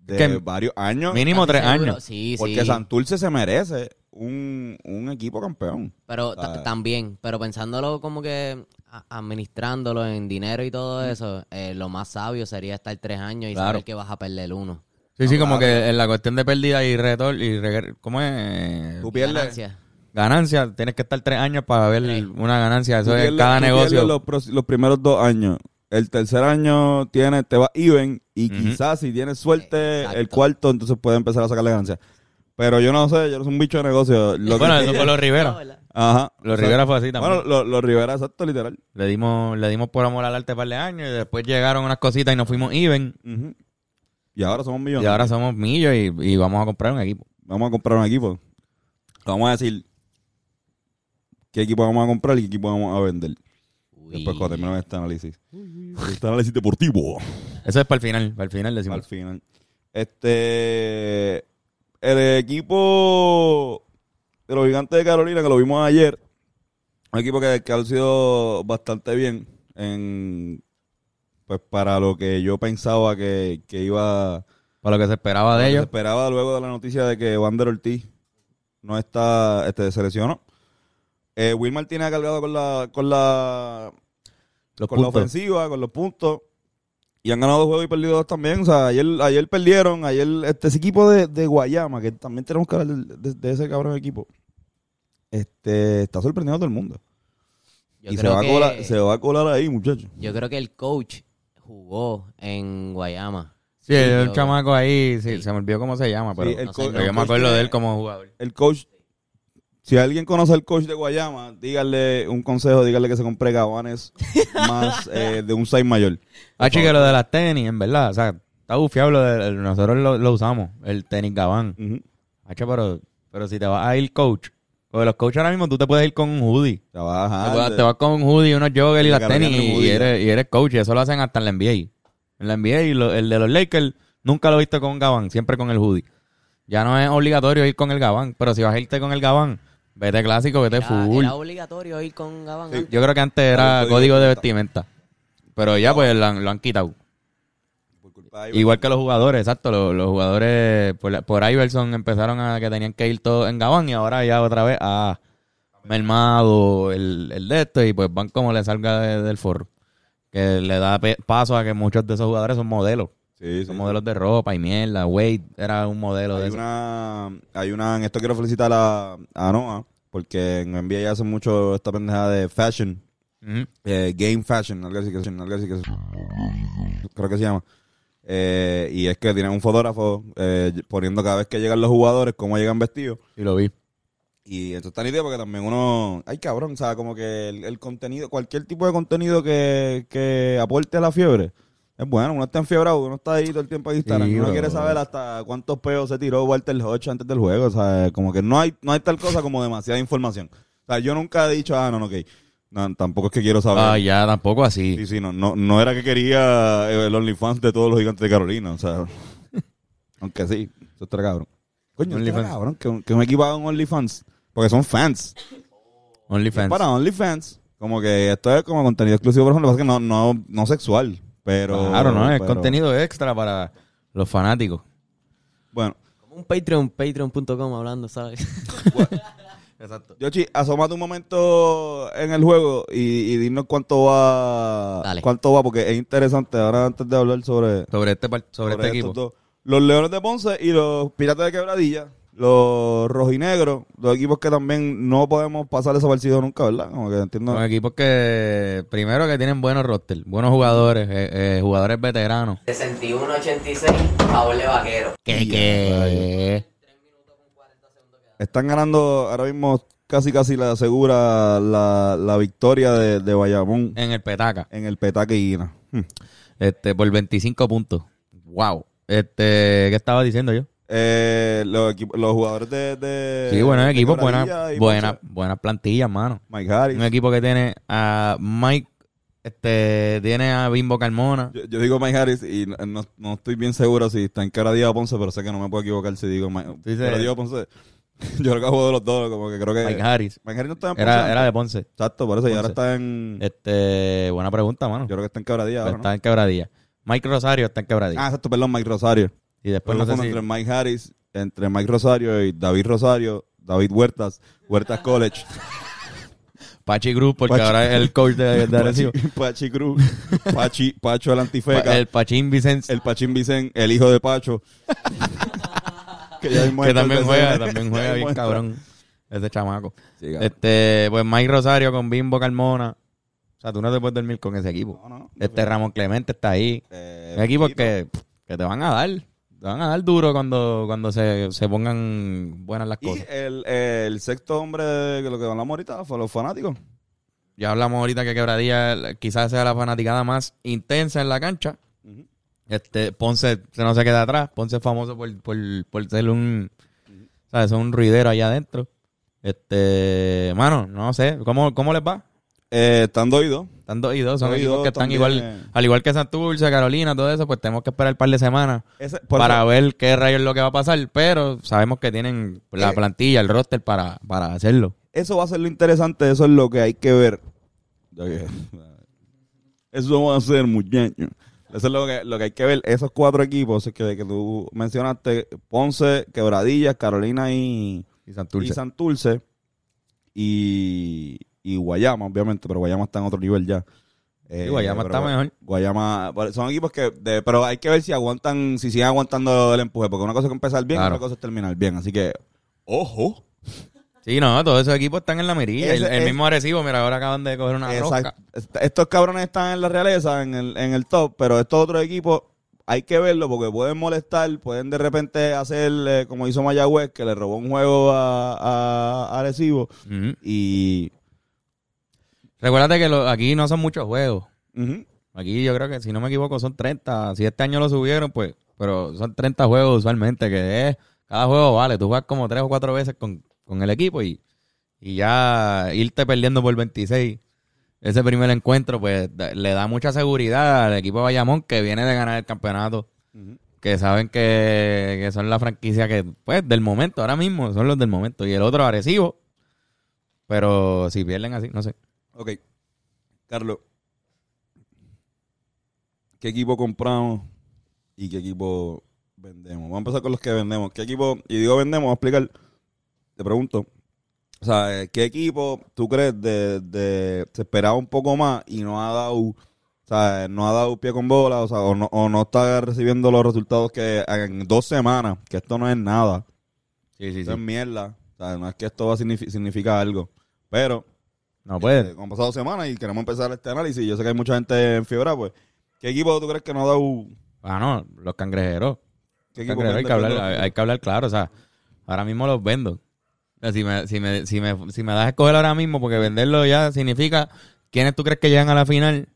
de Que varios años. Mínimo tres seguro. años. Sí, porque sí. Santurce se merece un, un equipo campeón. Pero ta- también, pero pensándolo como que administrándolo en dinero y todo eso, eh, lo más sabio sería estar tres años y Claro. saber que vas a perder uno. Sí, sí, como claro. que en la cuestión de pérdida y retorno, y ¿cómo es? Tú pierdes, Ganancia. Ganancia, tienes que estar tres años para ver una ganancia. Eso es cada negocio. Los, los primeros dos años. El tercer año tiene, te va even y quizás si tienes suerte Exacto. el cuarto entonces puede empezar a sacarle ganancia. Pero yo no sé, yo no soy un bicho de negocio. Lo Bueno, que- eso fue los Rivera. Ajá. Los O sea, Rivera fue así también. Bueno, los los Rivera, exacto, literal. Le dimos, le dimos por amor al arte un par de años y después llegaron unas cositas y nos fuimos even. Y ahora somos millones. Y ahora somos millos y, y vamos a comprar un equipo. Vamos a comprar un equipo. Vamos a decir qué equipo vamos a comprar y qué equipo vamos a vender. Uy. Después cuando terminemos este análisis. Este análisis deportivo. Eso es para el final, para el final decimos. Al final. Este. El equipo de los gigantes de Carolina, que lo vimos ayer. Un equipo que, que ha lucido bastante bien en. Pues para lo que yo pensaba que, que iba. Para lo que se esperaba de Se ellos. esperaba luego de la noticia de que Wander Ortiz no está, este, se lesionó. Eh, Will Martínez ha cargado con la, con la, Los con la ofensiva, con los puntos. Y han ganado dos juegos y perdido dos también. O sea, ayer, ayer perdieron. Ayer, este ese equipo de, de Guayama, que también tenemos que hablar de, de- de ese cabrón equipo, este, está sorprendiendo a todo el mundo. Yo y se va, a que- colar, se va a colar ahí, muchachos. Yo creo que el coach jugó en Guayama. Sí, el yo- chamaco ahí, sí, Sí. se me olvidó cómo se llama, pero, Sí, el no sé, el yo me acuerdo de él como jugador. El coach, si alguien conoce al coach de Guayama, díganle un consejo, díganle que se compre gabanes más eh, de un size mayor. Ah, chique, lo de las tenis, en verdad, o sea, está bufiado lo de, nosotros lo, lo usamos, el tenis gabán. Ujú. Hacho, pero, pero si te vas a ir coach, porque los coaches ahora mismo tú te puedes ir con un hoodie. Te vas a Te bajar vas, de- te vas con un hoodie, unos joggers y Y las tenis y, eres, y eres coach. Y eso lo hacen hasta en la NBA. En la NBA, y lo- el de los Lakers, nunca lo he visto con un gabán, siempre con el hoodie. Ya no es obligatorio ir con el gabán, pero si vas a irte con el gabán, vete clásico, vete Era, full. era obligatorio ir con Gabán Sí. Yo creo que antes era Código código de vestimenta. Pero ya pues lo han, lo han quitado. Por culpa de- Igual que los jugadores, exacto. Los, los jugadores por, por Iverson empezaron a que tenían que ir todos en Gabán y ahora ya otra vez a mermado el, el de esto y pues van como le salga de- del forro. Que le da paso a que muchos de esos jugadores son modelos. Sí, Son sí. modelos de ropa y mierda. Wade era un modelo de Hay eso. una, hay una, en esto quiero felicitar a, a Noah, porque en NBA ya hacen mucho esta pendeja de fashion, eh, game fashion, algo así que, algo así que creo que se llama. Eh, y es que tienen un fotógrafo eh, poniendo cada vez que llegan los jugadores cómo llegan vestidos. Y lo vi. Y esto está nítido porque también uno, ay cabrón, o sea, como que el, el contenido, cualquier tipo de contenido que, que aporte a la fiebre, es bueno, uno está enfiebrado, uno está ahí todo el tiempo en Instagram, Sí, uno bro. quiere saber hasta cuántos peos se tiró Walter Hodge antes del juego, o sea, como que no hay, no hay tal cosa como demasiada información. O sea, yo nunca he dicho, ah, no, no, ok, no, tampoco es que quiero saber. Ah, ya tampoco así. Sí, sí, no, no, no era que quería eh, el OnlyFans de todos los gigantes de Carolina, o sea, aunque sí, eso está cabrón. Coño, está OnlyFans. cabrón, que, un- que un equipo haga un OnlyFans, porque son fans. OnlyFans. Para OnlyFans. Como que esto es como contenido exclusivo, por ejemplo, que no, no, no sexual. Pero. Claro, ¿no? Es pero- contenido extra para los fanáticos. Bueno, Como un Patreon, patreon.com hablando, ¿sabes? Exacto. Yoshi, asómate un momento en el juego y, y dinos cuánto va. Dale. Cuánto va, porque es interesante. Ahora, antes de hablar sobre, Sobre este, sobre este equipo. dos. Los Leones de Ponce y los Piratas de Quebradilla. Los rojinegros, dos equipos que también no podemos pasar desapercibidos nunca, ¿verdad? Como que entiendo. Son equipos que, primero que tienen buenos roster, buenos jugadores, eh, eh, jugadores veteranos. 61-86, favor de vaquero. ¿Qué, qué? Están ganando ahora mismo casi casi la asegura la, la victoria de, de Bayamón En el Petaca. en el Petaque Guina. Hmm. Este, por 25 puntos. Wow. Este, ¿qué estaba diciendo yo? Eh, los, equipos- los jugadores de, de Sí, buenos equipos, buenas buena, plantillas, mano. Mike Harris. Un equipo que tiene a Mike, este, tiene a Bimbo Carmona. Yo, yo digo Mike Harris y no, no- estoy bien seguro si está en Quebradilla o Ponce, pero sé que no me puedo equivocar si digo Mike, o Ponce. Yo creo que ha jugado de los dos, como que creo que Mike Harris. Mike Harris no está en Ponce. Era, era de Ponce. Exacto, por eso y ahora está en Este, buena pregunta, mano. yo creo que está en Quebradilla ahora, ¿no? Está en quebradilla. Mike Rosario está en quebradilla. Ah, exacto, perdón, Mike Rosario. Y después no sé si... entre Mike Harris, entre Mike Rosario y David Rosario, David Huertas, Huertas College, Pachi Cruz, porque Pachi- ahora es el coach de, de Pachi, Arecibo. Pachi Cruz, Pachi, Pacho el antifeca, Pa- El el, Pachín Vicente, Pachín Vicen, el hijo de Pacho. que ya también el juega, también juega bien cabrón. Ese chamaco. Sí, cabrón. Este, pues Mike Rosario con Bimbo Carmona. O sea, tú no te puedes dormir con ese equipo. No, no. Este Ramón Clemente está ahí. Eh, Un equipo que, que te van a dar. Te van a dar duro cuando, cuando se, se pongan buenas las Y cosas. el, el sexto hombre de lo que hablamos ahorita fue los fanáticos. Ya hablamos ahorita que Quebradilla quizás sea la fanaticada más intensa en la cancha. Este, Ponce se no se queda atrás. Ponce es famoso por, por, por ser un, ¿sabes? un ruidero allá adentro. Este, mano, no sé. ¿Cómo, cómo les va? Eh, están doidos. Están dos y dos. Son equipos que están también. igual, al igual que Santurce, Carolina, todo eso, pues tenemos que esperar un par de semanas Ese- para eso- ver qué rayos es lo que va a pasar. Pero sabemos que tienen la Eh. plantilla, el roster para, para hacerlo. eso va a ser lo interesante, eso es lo que hay que ver. Eso va a ser, muchachos. Eso es lo que, lo que hay que ver. Esos cuatro equipos que, que tú mencionaste, Ponce, Quebradillas, Carolina y, Y Santurce. y Santurce. y, y Guayama, obviamente, pero Guayama está en otro nivel ya. Eh, Sí, Guayama está mejor. Guayama, son equipos que, de- pero hay que ver si aguantan, si siguen aguantando el empuje, porque una cosa es empezar bien, y Claro. otra cosa es terminar bien, así que, ojo. Sí, no, todos esos equipos están en la mirilla. Ese el el es- mismo Arecibo, mira, ahora acaban de coger una Exacto. rosca. Est- Estos cabrones están en la realeza, en el, en el top, pero estos otros equipos hay que verlo porque pueden molestar, pueden de repente hacer eh, como hizo Mayagüez, que le robó un juego a, a, a Arecibo y... Recuérdate que lo- aquí no son muchos juegos. Aquí yo creo que, si no me equivoco, son 30. Si este año lo subieron, pues, pero son 30 juegos usualmente, que es, cada juego vale. Tú juegas como tres o cuatro veces con, con el equipo y, y ya irte perdiendo por 26. Ese primer encuentro, pues, le da mucha seguridad al equipo de Bayamón que viene de ganar el campeonato. Que saben que, que son la franquicia que, pues, del momento, ahora mismo, son los del momento. Y el otro, Arecibo. Pero si pierden así, no sé. Ok. Carlos, ¿qué equipo compramos y qué equipo vendemos? Vamos a empezar con los que vendemos. ¿Qué equipo, y digo vendemos, voy a explicar, te pregunto, o sea, eh, ¿qué equipo tú crees de, de se esperaba un poco más y no ha dado, o sea, no ha dado pie con bola, o sea, o no, o no está recibiendo los resultados que en dos semanas, que esto no es nada, Sí, sí, esto es mierda, o sea, no es que esto va a signifi- significar algo, pero No puede. eh, como han pasado semanas y queremos empezar este análisis. Yo sé que hay mucha gente en fiebre, pues. ¿Qué equipo tú crees que no ha dado? Ah, no, los cangrejeros. ¿Qué Cangrejeros hay, que hablar, hay, hay que hablar claro, o sea, ahora mismo los vendo. Si me, si me, si me, si me das a escoger ahora mismo, porque venderlo ya significa quiénes tú crees que llegan a la final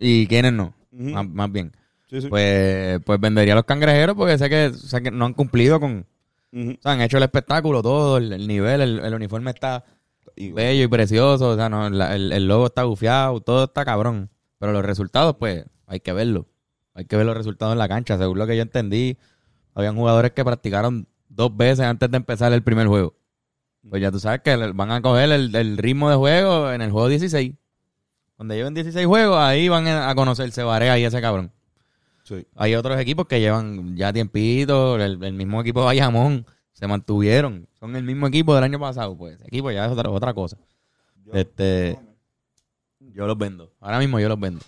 y quiénes no, más, más bien. Sí, sí. Pues, pues vendería a los cangrejeros porque sé que, sé que no han cumplido con, o sea, han hecho el espectáculo, todo, el, el nivel, el, el uniforme está Y- bello y precioso, o sea, no, la- el, el logo está bufiado, todo está cabrón. Pero los resultados, pues, hay que verlo. Hay que ver los resultados en la cancha. Según lo que yo entendí, habían jugadores que practicaron dos veces antes de empezar el primer juego. Pues ya tú sabes que van a coger el, el ritmo de juego en el juego 16. Donde lleven 16 juegos, ahí van a conocerse Barea y ese cabrón. sí. Hay otros equipos que llevan ya tiempito, el, el mismo equipo de Bayamón, se mantuvieron. Son el mismo equipo del año pasado, pues. Equipo ya es otra, otra cosa. este, yo los vendo. Ahora mismo yo los vendo.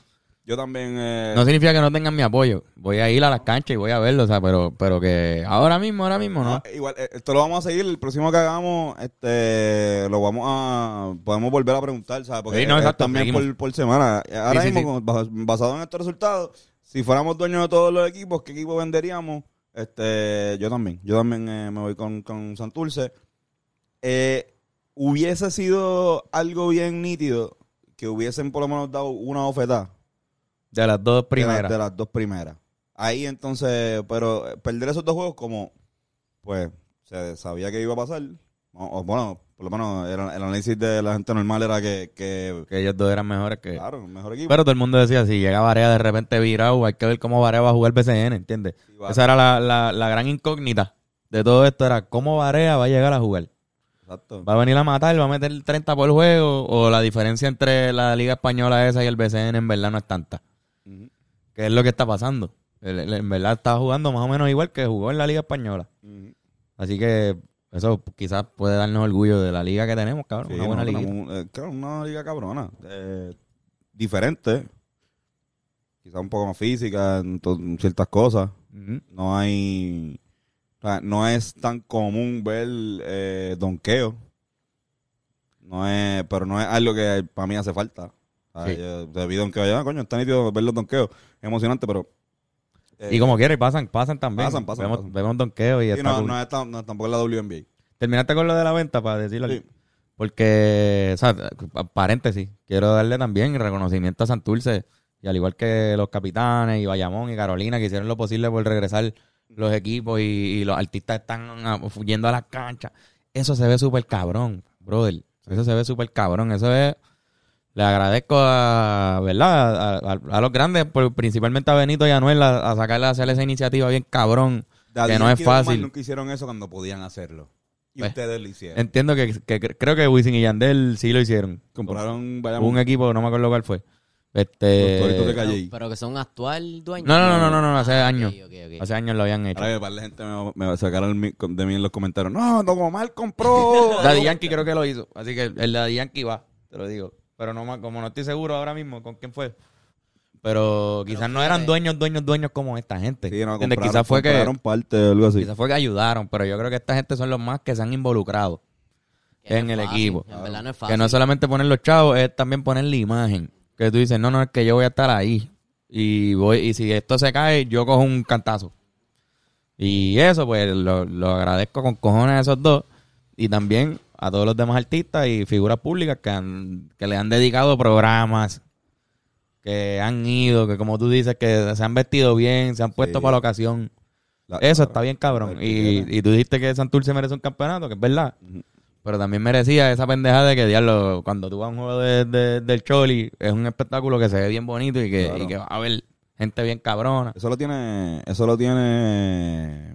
Yo también. eh, No significa que no tengan mi apoyo. Voy a ir a las canchas y voy a verlo, o sea, pero, pero que ahora mismo, ahora mismo, ¿no? ah, igual, eh, esto lo vamos a seguir. El próximo que hagamos, este, lo vamos a. Podemos volver a preguntar, ¿sabes? Porque Sí, no, exacto, también por, por semana. Ahora Sí, mismo, basado en estos resultados, si fuéramos dueños de todos los equipos, ¿qué equipo venderíamos? Este, yo también. Yo también eh, me voy con, con Santurce. Eh, hubiese sido algo bien nítido que hubiesen por lo menos dado una oferta De las dos de, primeras. las- de las dos primeras. Ahí entonces, pero eh, perder esos dos juegos como, pues, se sabía que iba a pasar. O, o, bueno, por lo menos el, el análisis de la gente normal era que, que Que ellos dos eran mejores que... claro, mejor equipo. Pero todo el mundo decía, si llega Varea de repente virado, hay que ver cómo Varea va a jugar BCN, ¿entiendes? Sí. Esa era la, la, la gran incógnita de todo esto, era cómo Varea va a llegar a jugar. Exacto. ¿Va a venir a matar, va a meter 30 por juego? ¿O la diferencia entre la Liga Española esa y el BCN en verdad no es tanta? Ujú, ¿Qué es lo que está pasando? En verdad está jugando más o menos igual que jugó en la Liga Española. Así que eso quizás puede darnos orgullo de la liga que tenemos, cabrón. Sí, una buena no, liga. eh, claro, una liga cabrona. eh, diferente. Quizás un poco más física en, ciertas cosas. No hay. o sea, no es tan común ver eh, donqueo. No es, pero no es algo que para mí hace falta. O sea, Sí. yo- te vi donqueo ya, coño, está nítido ver los donqueos. Es emocionante, pero. Eh, Y como quiera, y pasan, pasan también. Pasan, pasan, vemos, pasan. vemos donqueo y sí, está no, cool. no es tan- no, tampoco es la WNBA. Terminaste con lo de la venta para decirlo. Sí. Porque, o sea, pa- paréntesis, quiero darle también reconocimiento a Santurce, y al igual que los capitanes y Bayamón y Carolina, que hicieron lo posible por regresar los equipos y, y los artistas están yendo a las canchas. Eso se ve súper cabrón, brother. Eso se ve súper cabrón. Eso es. Le agradezco a, ¿verdad? A, a- a los grandes, por- principalmente a Benito y a Anuel, a, a sacarle a hacer esa iniciativa bien cabrón. Daddy que no es fácil. Nunca hicieron eso cuando podían hacerlo. Y Pues, ustedes lo hicieron. Entiendo que, que cre- creo que Wisin y Yandel sí lo hicieron. Compraron, un equipo, no me acuerdo cuál fue. Este. Los Toritos de Pero, que son actual dueños. No, no, no, no, no, no, hace Ah, años. Hace años lo habían hecho. Ahora que de gente me, me va a sacar el mi- de mí en los comentarios. No, Don Omar compró. Daddy Yankee creo que lo hizo. Así que el Daddy Yankee va, te lo digo. Pero no, como no estoy seguro ahora mismo con quién fue. Pero quizás no eran dueños, dueños, dueños como esta gente. Sí, no, compraron, Quizás fue que parte o algo así. quizás fue que ayudaron, pero yo creo que esta gente son los más que se han involucrado Que en el fácil, equipo. En verdad no es fácil. Que no es solamente poner los chavos, es también poner la imagen. Que tú dices, no, no, es que yo voy a estar ahí. Y voy y si esto se cae, yo cojo un cantazo. Y eso, pues, lo, lo agradezco con cojones a esos dos. Y también a todos los demás artistas y figuras públicas que, han, que le han dedicado programas, que han ido, que como tú dices, que se han vestido bien, se han puesto Sí. para la ocasión. La- Eso está bien, cabrón. Y, y tú dijiste que Santurce merece un campeonato, que es verdad. Pero también merecía esa pendeja de que, diablo, cuando tú vas a un juego de, de- del Choli, es un espectáculo que se ve bien bonito y que, Claro. y que va a haber gente bien cabrona. Eso lo tiene, eso lo tiene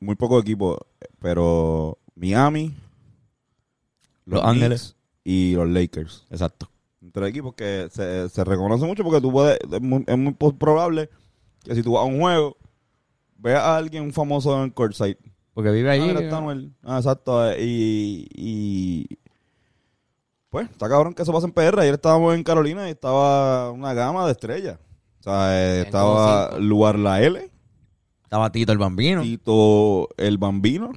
muy poco equipo, pero Miami, Los Ángeles. y los Lakers. Exacto. Entre equipos que se, se reconoce mucho porque tú puedes, es muy, es muy po- probable que si tú vas a un juego, veas a alguien famoso en el courtside. Porque vive Ah, ahí. Anuel. Ah, exacto. eh, Y, y pues, está cabrón que eso pasa en PR. Ayer estábamos en Carolina y estaba una gama de estrellas. O sea, eh, estaba. Lugar La L, Estaba Tito el Bambino. Tito el Bambino,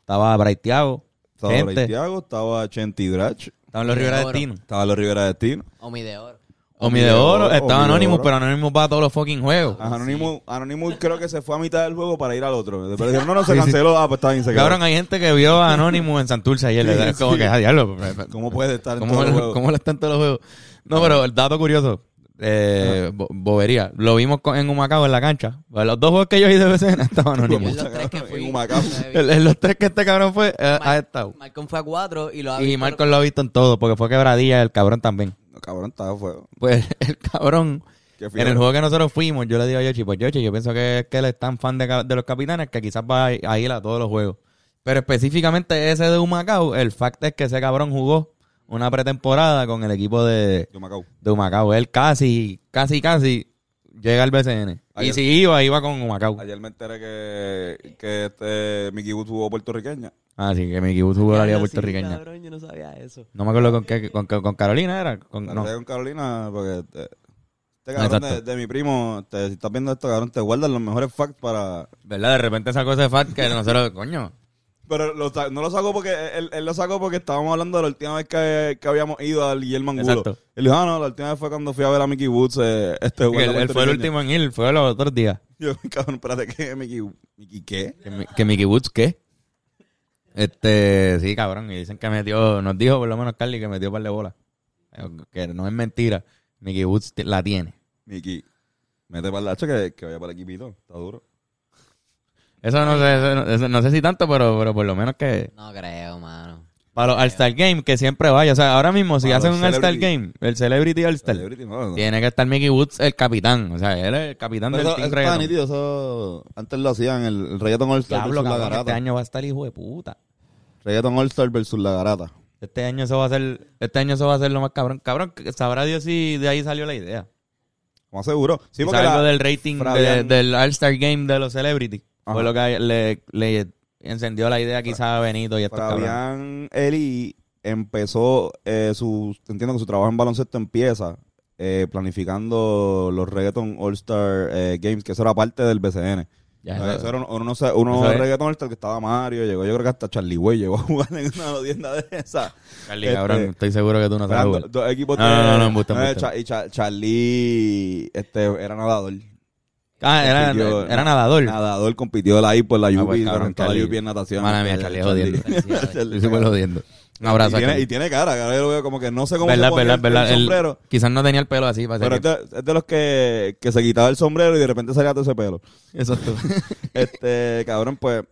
Estaba Braithiago. Estaba Gente. Bray Thiago, estaba Chenti Drach, Estaban los Rivera. Destino. estaba los Rivera Destino. Omi de oro. Omi de Oro. Estaba Anonymous, pero Anonymous va a todos los fucking juegos. Ajá, Anonymous, Anonymous creo que se fue a mitad del juego para ir al otro. Después dijeron, no, no, se canceló. Ah, pues está bien, se quedó. Cabrón, hay gente que vio a Anonymous en Santurce ayer. Da como sí. que, ah, diablo. ¿Cómo puede estar en ¿Cómo, todos los juegos? ¿Cómo le están todos los juegos? No, pero el dato curioso, eh, bo- bobería. Lo vimos con- en Humacao en la cancha. Pues los dos juegos que yo hice de BCN estaban anónimos. en los tres que En fui. Humacao. En, en los tres que este cabrón fue, eh, ha estado. Malcolm fue a cuatro y lo ha Y visto- Marcos lo ha visto en todo, porque fue quebradilla el cabrón también. No, cabrón, estaba a fuego. Pues el cabrón, en el juego que nosotros fuimos, yo le digo a Yoshi, pues Yoshi, yo pienso que, que él es tan fan de, de los capitanes que quizás va a ir a ir a todos los juegos. Pero específicamente ese de Humacao, el fact es que ese cabrón jugó una pretemporada con el equipo de, de Humacao. Él casi, casi, casi llega al BCN. Y Ayer- si iba, iba con Humacao. Ayer me enteré que, que este Mickey Woods jugó puertorriqueña. Así que mi equipo tuvo la liga sí, puertorriqueña. cabrón, yo no sabía eso. No me acuerdo con qué, con, qué- con Carolina era. Con, no. con Carolina, porque eh, este cabrón de, Exacto. de mi primo, te, si estás viendo esto, cabrón, te guardan los mejores facts para... ¿Verdad? De repente sacó ese fact que nosotros, coño. Pero lo sa- no lo sacó porque, él, él lo sacó porque estábamos hablando de la última vez que, que habíamos ido al Guillermo Angulo. Exacto. Él dijo, ah, no, la última vez fue cuando fui a ver a Mickey Woods, eh, este Él, guarda él fue el puertorriqueño. último en ir, fue los otros días. Yo, cabrón, espérate, ¿qué? Mickey, Mickey ¿qué? Que, mi- que Mickey Woods, ¿qué? Este, sí, cabrón. Y dicen que metió, nos dijo por lo menos Carly que metió un par de bolas. Eh, Que no es mentira. Mickey Woods t- la tiene. Mickey, mete para el hacha que, que vaya para el equipito, está duro. Eso no sé, eso no, eso no sé si tanto, pero, pero por lo menos que. No creo, mano. Para los All-Star Game, que siempre vaya. O sea, ahora mismo, si Para hacen los un All-Star celebrity. Game, el Celebrity All-Star, Celebrity, no, no. tiene que estar Mickey Woods el capitán. O sea, él es el capitán Pero del eso, Team eso está Reggaeton. nítido, eso antes lo hacían, el, el Reggaeton All Star Diablo, versus la cabrón, este garata. año va a estar hijo de puta. Reggaeton All Star versus la garata. Este año eso va a ser, este año eso va a ser lo más cabrón. Cabrón, que sabrá Dios si de ahí salió la idea. Como seguro. Sí, porque algo la- del rating de- Fabián- del All-Star Game de los Celebrity. Fue lo que le, le encendió la idea quizá a Benito y estos. Fabián Eli empezó eh, su, entiendo que su trabajo en baloncesto empieza eh, planificando los Reggaeton All Star eh, Games, que eso era parte del BCN. Ya, Eh, eso- eso era uno, uno, uno es. Reggaeton All Star que estaba Mario, llegó, yo creo que hasta Charlie Way llegó a jugar en una tienda de esa. Charlie, este, cabrón, estoy seguro que tú no sabes dos equipos No, no, no, no, embuste, eh, embuste. Cha- y Cha- Charlie este, era nadador. Ah, era, compitió- era nadador. Nadador compitió la ahí por la Ah, UP, pues, la. UP en natación. Mala mía, Charlie, jodiendo. Súper jodiendo. Un abrazo y, tiene, y tiene cara, cara, yo lo veo como que no sé cómo Verdad, se verdad, el- verdad. el sombrero. quizás no tenía el pelo así para Pero ser es de, es de los que, que se quitaba el sombrero y de repente salía todo ese pelo. Exacto. Este, cabrón, pues,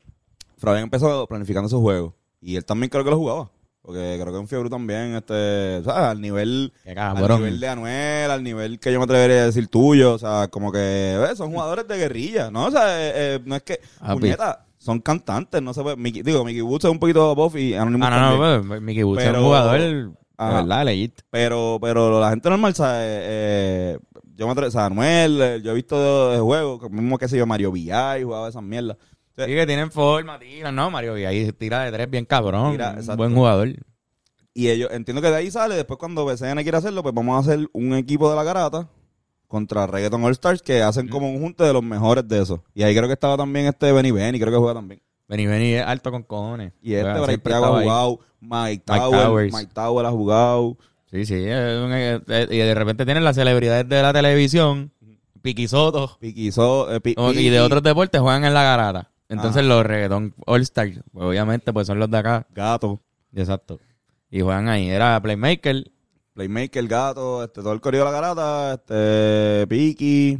Fabián empezó planificando esos juegos. Y él también creo que lo jugaba. Porque creo que en Fiebre también, este, ¿sabes? Al nivel, al nivel de Anuel, al nivel que yo me atrevería a decir tuyo. O sea, como que, ¿ves? Son jugadores de guerrilla, ¿no? O sea, eh, eh, no es que, puñeta, son cantantes, no se puede. Mickey- digo, Mickey Woods es un poquito buff y Anonymous Ah, no, no, pues, Mickey Woods es Pero- un jugador, de Ajá. verdad, legit. Pero, pero la gente normal, ¿sabes? Eh, yo me atre- o sea, Anuel, eh, yo he visto de juegos, mismo que se yo, Mario VI, jugaba esas mierdas. Sí, que tienen forma, tiran, ¿no? Mario, y ahí tira de tres bien cabrón. Tira, un exacto. buen jugador. Y ellos, entiendo que de ahí sale, después cuando BCN quiere hacerlo, pues vamos a hacer un equipo de la garata contra Reggaeton All Stars que hacen como un junte de los mejores de eso. Y ahí creo que estaba también este Benny Benny, creo que juega también. Vení, vení, es alto con cojones. Y este Bray Thiago ha jugado, Mike, Mike Tower, Towers. Mike Tower ha jugado. Sí, sí. es un- eh, eh, y de repente tienen las celebridades de la televisión, Piqui Soto, eh, Pi- y de otros deportes juegan en la garata. Entonces Ajá. los reggaeton All Stars, obviamente, pues son los de acá. Gato, Exacto. Y juegan ahí. Era Playmaker, Playmaker, Gato, este, todo el corrido de la garata, este, Piki,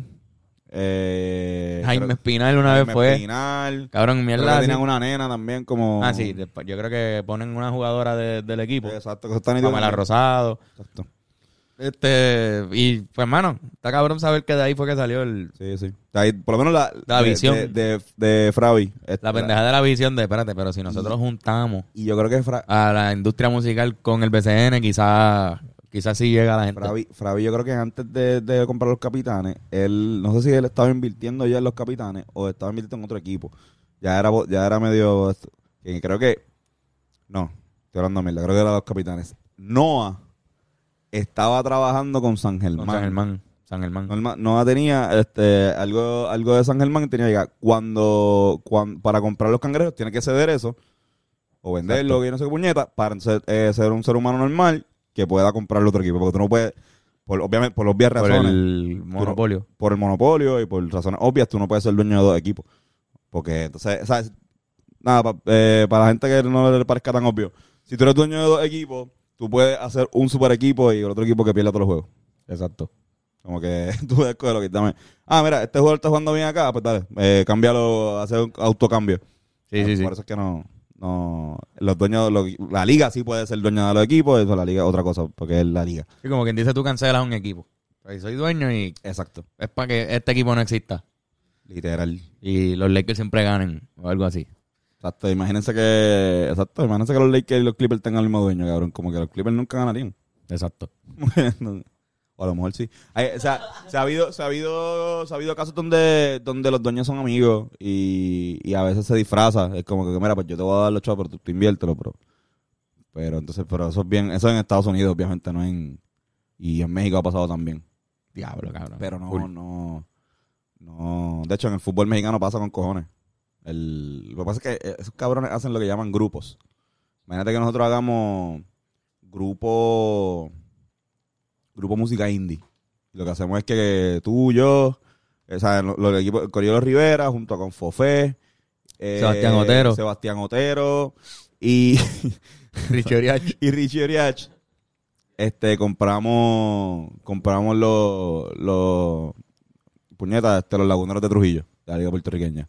eh, Jaime creo- Espinal una Jaime vez fue. Espinal. Cabrón, Creo mierda. que así. tenían una nena también como... Ah, sí. yo creo que ponen una jugadora de- del equipo. Exacto, que están Pamela Rosado. Exacto. Este, y pues, hermano, está cabrón saber que de ahí fue que salió el, Sí, sí. Ahí, por lo menos la, La de- visión. de, de, de Fravi. Este, la pendeja de la visión de, espérate, pero si nosotros juntamos Y yo creo que Fra, a la industria musical con el BCN, quizás quizás sí llega la gente. Fravi, Fravi, yo creo que antes de, de comprar los capitanes, él, no sé si él estaba invirtiendo ya en los capitanes o estaba invirtiendo en otro equipo. Ya era, ya era medio, creo que, no, estoy hablando de mierda, creo que era los capitanes. Noah estaba trabajando con San Germán. Con San Germán. San Germán. Norma- Noah tenía este, algo, algo de San Germán tenía que. Cuando, cuan- para comprar los cangrejos tiene que ceder eso o venderlo, que no sé qué puñeta, para ser, eh, ser un ser humano normal que pueda comprar el otro equipo. Porque tú no puedes, por, obviamente, por obvias por razones, el monopolio. por el monopolio y por razones obvias, tú no puedes ser dueño de dos equipos. Porque, entonces, ¿sabes? Nada, pa- eh, para la gente que no le parezca tan obvio, si tú eres dueño de dos equipos, tú puedes hacer un super equipo y el otro equipo que pierda todos los juegos. Exacto. Como que tú puedes cogerlo, quítame. Ah, mira, este jugador está jugando bien acá, pues dale, eh, cámbialo, hacer un autocambio. Sí, Ah, sí, sí. Por eso es que no, no, los dueños, los- la liga sí puede ser dueña de los equipos, eso la liga es otra cosa, porque es la liga. Sí, como quien dice, tú cancelas un equipo. Ahí soy dueño y Exacto. es para que este equipo no exista. Literal. Y los Lakers siempre ganen o algo así. Exacto, imagínense que, exacto, imagínense que los Lakers y los Clippers tengan el mismo dueño, cabrón, como que los Clippers nunca ganarían. Exacto. o a lo mejor sí. Hay- o sea, se ha habido, se ha habido, se ha habido casos donde, donde los dueños son amigos y, y a veces se disfraza. Es como que, mira, pues yo te voy a dar los chavos, pero tú, tú inviértelo, pero, pero entonces, pero eso es bien, eso en Estados Unidos, obviamente, no en, y en México ha pasado también. Diablo, cabrón. Pero no, no, no. De hecho, en el fútbol mexicano pasa con cojones. El, lo que pasa es que eh, esos cabrones hacen lo que llaman grupos. Imagínate que nosotros hagamos grupo, grupo música indie. Lo que hacemos es que tú, yo, o sea, lo- lo- el equipo, el Corillo de los Rivera, junto con Fofé, eh, Sebastián Otero. Sebastián Otero y Richie Oriach. y Richie Oriach, este, compramos, compramos los, los, puñetas, este, los laguneros de Trujillo, de la liga puertorriqueña.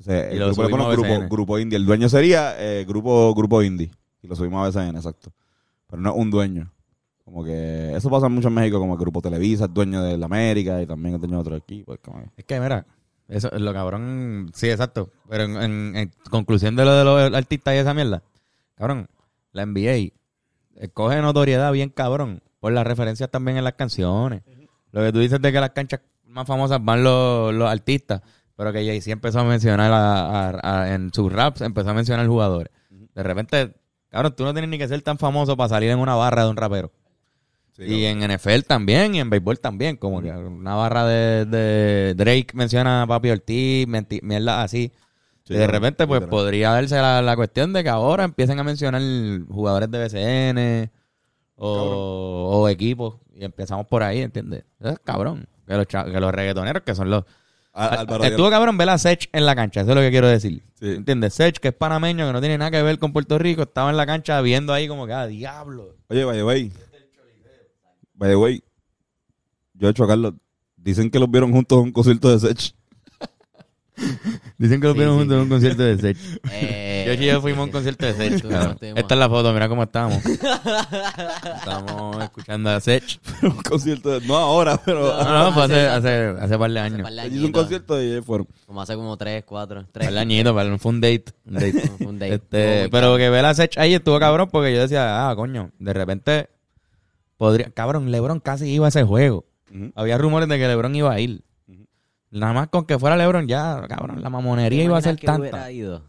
Entonces, Y el lo grupo le subimos pone a grupo, BCN. grupo indie. El dueño sería eh, grupo, grupo indie. Y lo subimos a BCN, exacto. Pero no es un dueño. Como que eso pasa mucho en México, como que Grupo Televisa es dueño de la América y también es dueño de otro equipo. Es como que- Es que, mira, eso, lo cabrón, sí, exacto. Pero en, en- en conclusión de lo de los artistas y esa mierda, cabrón, la NBA coge notoriedad bien cabrón por las referencias también en las canciones. Lo que tú dices de que las canchas más famosas van los, los artistas, pero que Jay-Z empezó a mencionar a- a- a- en sus raps, empezó a mencionar jugadores. De repente, cabrón, tú no tienes ni que ser tan famoso para salir en una barra de un rapero. y en NFL también, y en béisbol también, como que una barra de, de Drake menciona a Papi Ortiz, mierda así. Sí, y de repente, pues literal. podría darse la, la cuestión de que ahora empiecen a mencionar jugadores de BCN o, o equipos, y empezamos por ahí, ¿entiendes? Eso es cabrón. Que los, que los reggaetoneros, que son los. Álvaro Estuvo cabrón ver a Sech en la cancha, eso es lo que quiero decir. Sí. ¿Entiendes? Sech, que es panameño, que no tiene nada que ver con Puerto Rico, estaba en la cancha viendo ahí como que, ah, diablo. Oye, way. By the way. Yo he hecho a Carlos. Dicen que los vieron juntos en un concierto de Sech. Dicen que lo vieron sí. juntos en un concierto de Sech. Eh, Yo y yo fuimos a un concierto de Sech. Esta es la foto, mira cómo estamos. estamos escuchando a Sech. un concierto de, No ahora, pero. No, no, fue hace, hace, hace par de hace años. par de hizo un concierto y ellos fueron. Como hace como tres, cuatro, tres. Par de añitos, para- fue un date. Un date. Fue un date. Este, pero que ver a Sech ahí estuvo cabrón porque yo decía, ah, coño, de repente podría, cabrón, LeBron casi iba a ese juego. Había rumores de que LeBron iba a ir. Nada más con que fuera LeBron ya, cabrón, la mamonería ¿Te iba a ser que tanta. hubiera ido?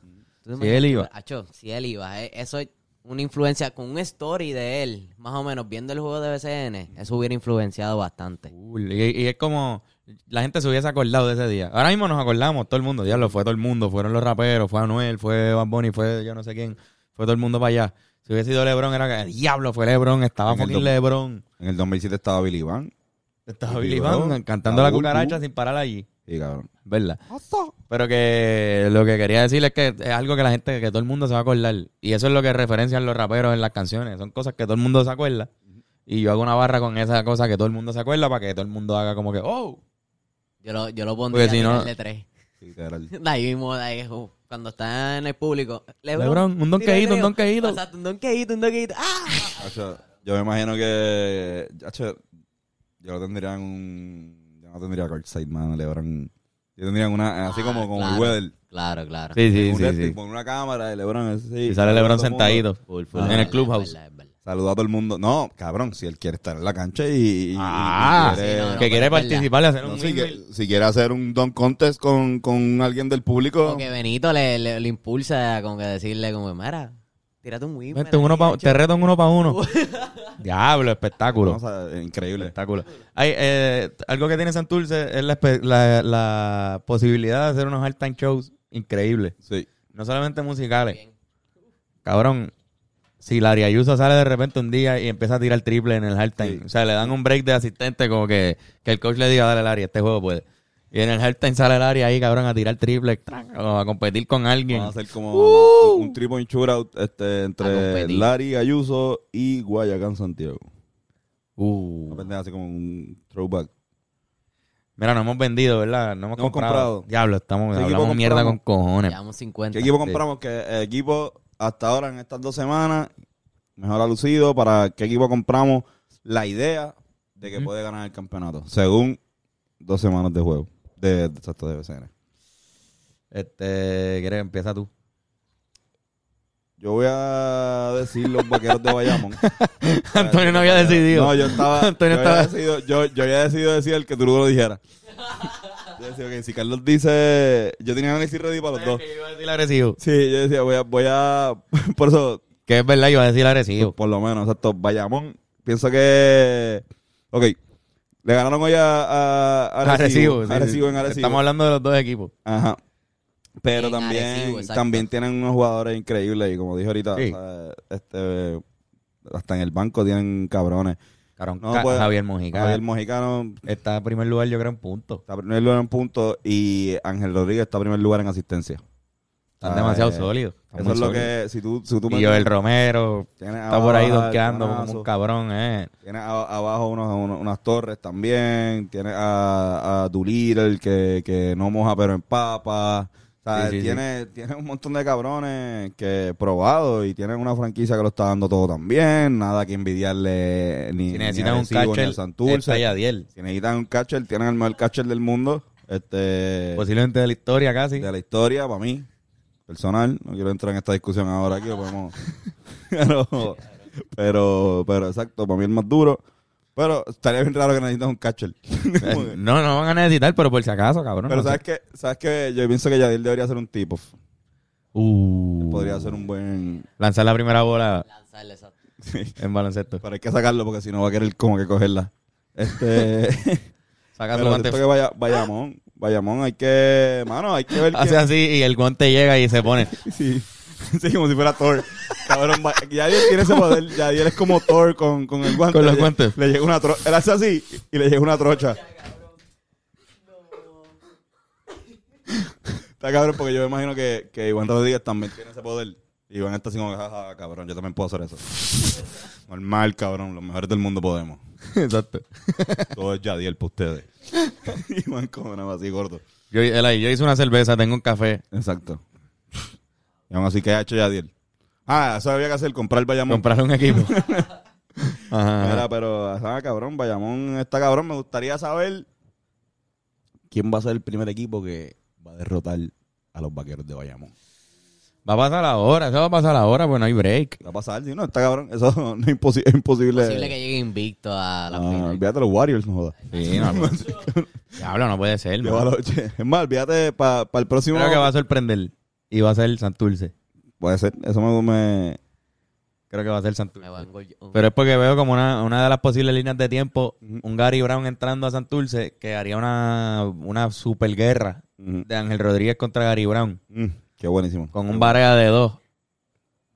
¿Tú te Si él iba. Acho, si él iba, eh, eso es una influencia con un story de él, más o menos viendo el juego de BCN, eso hubiera influenciado bastante. Y, y es como la gente se hubiese acordado de ese día. Ahora mismo nos acordamos, todo el mundo, diablo, fue todo el mundo, fueron los raperos, fue Anuel, fue Bad Bunny, fue yo no sé quién, fue todo el mundo para allá. Si hubiese sido LeBron, era que diablo, fue LeBron, estaba En el fucking dos- LeBron. En el 2007 estaba Billy Van. Estaba Y Billy Van cantando la cucaracha sin parar allí. Sí, cabrón. ¿Verdad? Pero que lo que quería decir es que es algo que la gente, que todo el mundo se va a acordar. Y eso es lo que referencian los raperos en las canciones. Son cosas que todo el mundo se acuerda. Y yo hago una barra con esa cosa que todo el mundo se acuerda para que todo el mundo haga como que, oh. Yo lo, yo lo pondría si a no- tirarle tres. De ahí mismo, de ahí, uh, cuando está en el público. Lebron, Lebron, un donkeíto, el un donkeíto. Exacto, un donkeíto, un donkeíto. ¡Ah! Yo me imagino que. yo lo tendría en un. No tendría courtside, man. LeBron. Yo tendría una. Así como, como Ah, claro. el weather. Claro, claro. Sí, sí, un sí, sí. Con una cámara de LeBron. así, Y sale LeBron el sentadito Full, full, en el verdad, clubhouse. Saluda a todo el mundo. No, cabrón, si él quiere estar en la cancha y. Ah, y quiere, sí, no, no. que quiere participar y hacer no, un si, que- si quiere hacer un don contest con, con alguien del público. O que Benito le, le, le impulsa a como que decirle como, mira, tírate un uno pa- te reto en uno para uno. Diablo, espectáculo. no, o sea, increíble. Espectáculo. Hay, eh, algo que tiene Santurce es la, espe- la, la posibilidad de hacer unos halftime shows increíbles. Sí. No solamente musicales. Cabrón, si Larry Ayuso sale de repente un día y empieza a tirar triple en el halftime, Sí. o sea, le dan un break de asistente como que, que el coach le diga, dale Larry, este juego puede. Y en el halftime sale Larry ahí, cabrón, a tirar triple, o a competir con alguien. Vamos a hacer como Uh. un, point shootout este, entre. Larry Ayuso y Guayacán Santiago. Uh. Una pendeja así como un throwback. Mira, no hemos vendido, ¿verdad? No hemos, No comprado. comprado. Diablo, estamos, ¿Qué equipo hablamos mierda con cojones. Llevamos 50. ¿Qué equipo compramos? Que el equipo hasta ahora en estas dos semanas mejor ha lucido. ¿Para qué equipo compramos? La idea de que puede ganar el campeonato. Según dos semanas de juego. De, exacto, de BCN. Este, ¿quieres? Empieza tú. Yo voy a decir los vaqueros de Bayamón. Antonio no había decidido. No, yo estaba. Antonio yo, había estaba- decidido, yo, yo había decidido decir el que tú lo dijeras. Yo decía, ok, si Carlos dice. Yo tenía que decir ready para los dos. Que iba a decir agresivo. Sí, yo decía, voy a. Voy a por eso, Que es verdad, iba a decir agresivo. por lo menos, exacto. Bayamón, pienso que. Ok, le ganaron hoy a, a, a Arecibo. Sí, Arecibo sí. en Arecibo. Estamos hablando de los dos equipos. Ajá. Pero En también, Arecibo, también tienen unos jugadores increíbles y como dije ahorita, Sí. o sea, este, hasta en el banco tienen cabrones. Cabrón, No, Ca- pues, Javier Mojica. Javier Mojicano Está en primer lugar, yo creo, en punto. está en primer lugar en puntos y Ángel Rodríguez está en primer lugar en asistencia. Están demasiado sólidos. Están Eso es lo sólidos. que, si tú, si tú Y Joel Romero tienes está por ahí donkeando como un cabrón, eh. Tienes abajo unos, unos- unas torres también. Tienes a, a Doolittle que, que no moja pero empapa. O sea, Sí, sí, tiene, tiene un montón de cabrones que probado y tienen una franquicia que lo está dando todo también. Nada que envidiarle ni, Si ni necesitan a un ni a catcher, Santurce. Yadiel. Si necesitan un catcher, tienen el mejor catcher del mundo. Este, Posiblemente de la historia casi. de la historia, para mí, personal. No quiero entrar en esta discusión ahora aquí, lo podemos- pero, pero, pero exacto, para mí el más duro. Pero estaría bien raro que necesitas un catcher. Que- No, no van a necesitar, pero por si acaso, cabrón. pero no sabes sé. que, sabes que yo pienso que Yadil debería ser un tipo. Uh. Podría ser un buen. Lanzar la primera bola Lanzarle eso. en baloncesto. Pero hay que sacarlo porque si no va a querer como que cogerla. Este. Saca pero que vaya, Bayamón. Bayamón, hay que. Mano, hay que ver. Hace que, así y el guante llega y se pone. Sí. Sí, como si fuera Thor. Cabrón, Yadiel tiene ese poder. Yadiel es como Thor con, con el guante. Con los Le- guantes. Le llega una trocha. Él hace así y le llega una trocha. Está cabrón porque yo me imagino que, que Iván Rodríguez también tiene ese poder. Y Iván está así como, jaja, cabrón, yo también puedo hacer eso. Normal, cabrón, los mejores del mundo podemos. Exacto. Todo es Yadiel para ustedes. Iván como nada así gordo. Yo, él ahí, yo hice una cerveza, tengo un café. Exacto. Y aún así, ¿qué ha hecho Yadiel? Ah, eso había que hacer, comprar Bayamón. Comprar un equipo. Ajá. Mira, pero, ah, cabrón, Bayamón está cabrón. Me gustaría saber quién va a ser el primer equipo que va a derrotar a los vaqueros de Bayamón. Va a pasar ahora, eso va a pasar ahora, pues no hay break. Va a pasar, si no, está cabrón. Eso no es, imposi- es imposible. Posible que llegue invicto a la final. olvídate los Warriors, no jodas. Sí, no, pues. Diablo, no puede ser, la noche. Es más, olvídate para el próximo. Creo que va a sorprender. Y va a ser Santurce. Puede ser, eso me. me- Creo que va a ser Santurce. Me vengo yo. Pero es porque veo como una, una de las posibles líneas de tiempo, un Gary Brown entrando a Santurce que haría una, una super guerra Ujú. de Ángel Rodríguez contra Gary Brown Mm, qué buenísimo. con un barea de dos.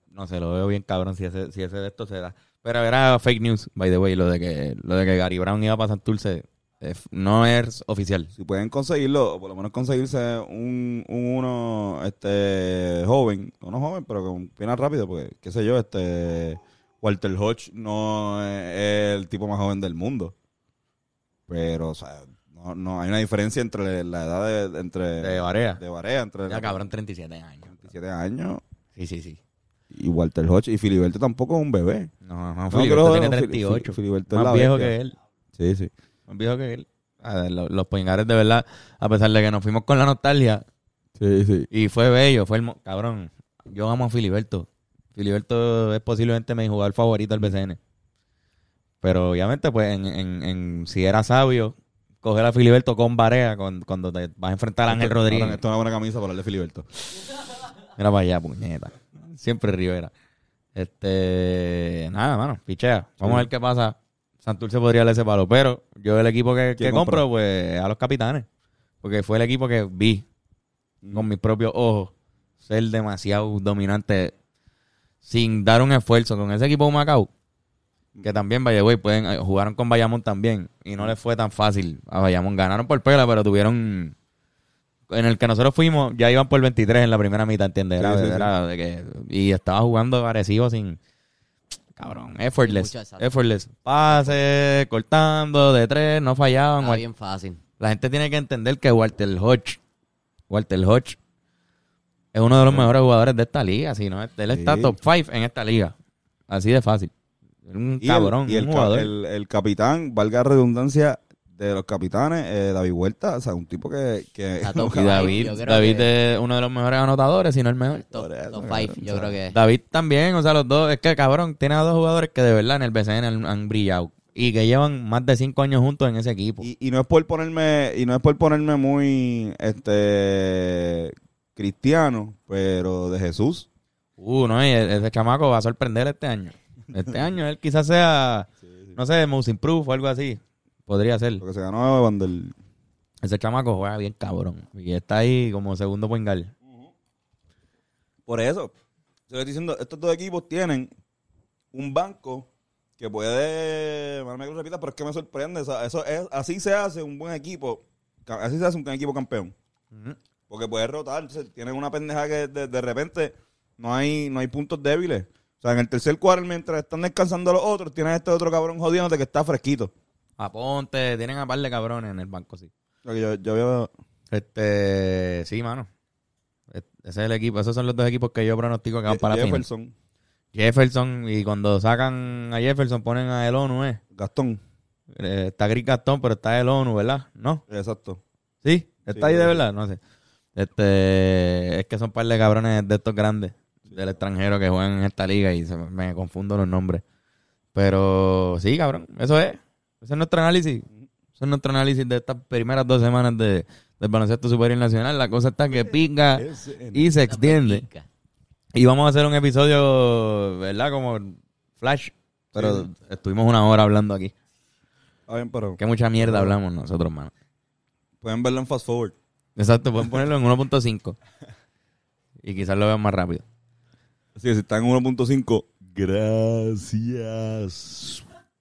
No sé, lo veo bien cabrón si ese, si ese de estos se da. Pero era fake news, by the way, lo de que, lo de que Gary Brown iba para Santurce eh, no es oficial. Si pueden conseguirlo, o por lo menos conseguirse un, un uno este joven, no joven, pero con piernas rápido, porque, qué sé yo, este Walter Hodge no es el tipo más joven del mundo. Pero, o sea, no, no hay una diferencia entre la edad de, entre De Barea. de Barea, entre Ya cabrón, 37 años. 27 años Sí, sí, sí. y Walter Hodge y Filiberto tampoco es un bebé. No, no, No, Filiberto tiene Fili- 38. Fili- Filiberto es más la viejo bestia. que él. Sí, sí. Más viejo que él. Ah, lo- los Poingares, de verdad, a pesar de que nos fuimos con la nostalgia, Sí, sí. y fue bello, fue el... Cabrón, yo amo a Filiberto. Filiberto es posiblemente mi jugador favorito del BCN. Pero obviamente, pues, en, en, en- si era sabio, coger a Filiberto con Barea con, cuando te vas a enfrentar a Ángel Rodríguez. Esto es una buena camisa para hablar de Filiberto. Mira para allá, puñeta. Siempre Rivera. Este, nada, mano, pichea. Vamos a ver qué pasa. Santurce podría darle ese palo, pero yo el equipo que, que ¿Quién compro, compra? pues, a los capitanes. Porque fue el equipo que vi con mis propios ojos ser demasiado dominante sin dar un esfuerzo con ese equipo de Macao. Que también, güey, pueden, eh, jugaron con Bayamón también y no les fue tan fácil a Bayamón. Ganaron por pela, pero tuvieron en el que nosotros fuimos, ya iban por 23 en la primera mitad, ¿entiendes? Era, Sí, sí, sí. era de que, y estaba jugando agresivo sin... Cabrón, effortless. Effortless. Pase, cortando, de tres, no fallaban. Está bien fácil. La gente tiene que entender que Walter Hodge, Walter Hodge, es uno de los mejores jugadores de esta liga. Si no, él está Sí. top 5 en esta liga. Así de fácil. Un Y el- cabrón, y el, un ca- jugador. el- el capitán, valga la redundancia, de los capitanes, eh, David Huerta, o sea, un tipo que... que Y David, David que- es uno de los mejores anotadores, si no el mejor. Top, cabrón, five, o yo sea, creo que. David también, o sea, los dos, es que cabrón, tiene a dos jugadores que de verdad en el BCN han, han brillado y que llevan más de cinco años juntos en ese equipo. y, y no es por ponerme y no es por ponerme muy este cristiano, pero de Jesús. Uh, no, y e- ese chamaco va a sorprender este año. Este año él quizás sea, no sé, most improved o algo así. Podría ser. Porque se ganó Vandel. Ese chamaco juega bien cabrón. Y está ahí como segundo poingal. Por eso, yo estoy diciendo, estos dos equipos tienen un banco que puede, me que lo repita, pero es que me sorprende. o sea, eso es, así se hace un buen equipo, así se hace un buen equipo campeón. Porque puede rotar, entonces, tienen una pendeja que de, de repente no hay, no hay puntos débiles. Sea, en el tercer cuarto, mientras están descansando los otros, tienes este otro cabrón jodiéndote que está fresquito. Aponte, tienen a par de cabrones en el banco, sí. Yo, yo veo, Este, sí, mano. Ese es el equipo, esos son los dos equipos que yo pronostico que van para la final. Jefferson, Jefferson, y cuando sacan a Jefferson ponen a el ONU, ¿eh? Gastón, Eh, Está Gris Gastón, pero está el ONU, ¿verdad? ¿No? exacto. ¿Sí? ¿Está Sí, ahí de verdad? No sé. Este, es que son par de cabrones de estos grandes del extranjero que juegan en esta liga y se me, confundo los nombres. Pero sí, cabrón, eso es. Ese es nuestro análisis. Ese es nuestro análisis de estas primeras dos semanas de, del baloncesto superior nacional. La cosa está que pica y se extiende. Y vamos a hacer un episodio, ¿verdad? Como flash. Pero estuvimos una hora hablando aquí. Bien, pero Que mucha mierda hablamos nosotros, mano. pueden verlo en fast forward. Exacto, pueden ponerlo en 1.5. Y quizás lo vean más rápido. Así que si están en 1.5, gracias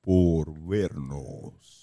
por vernos.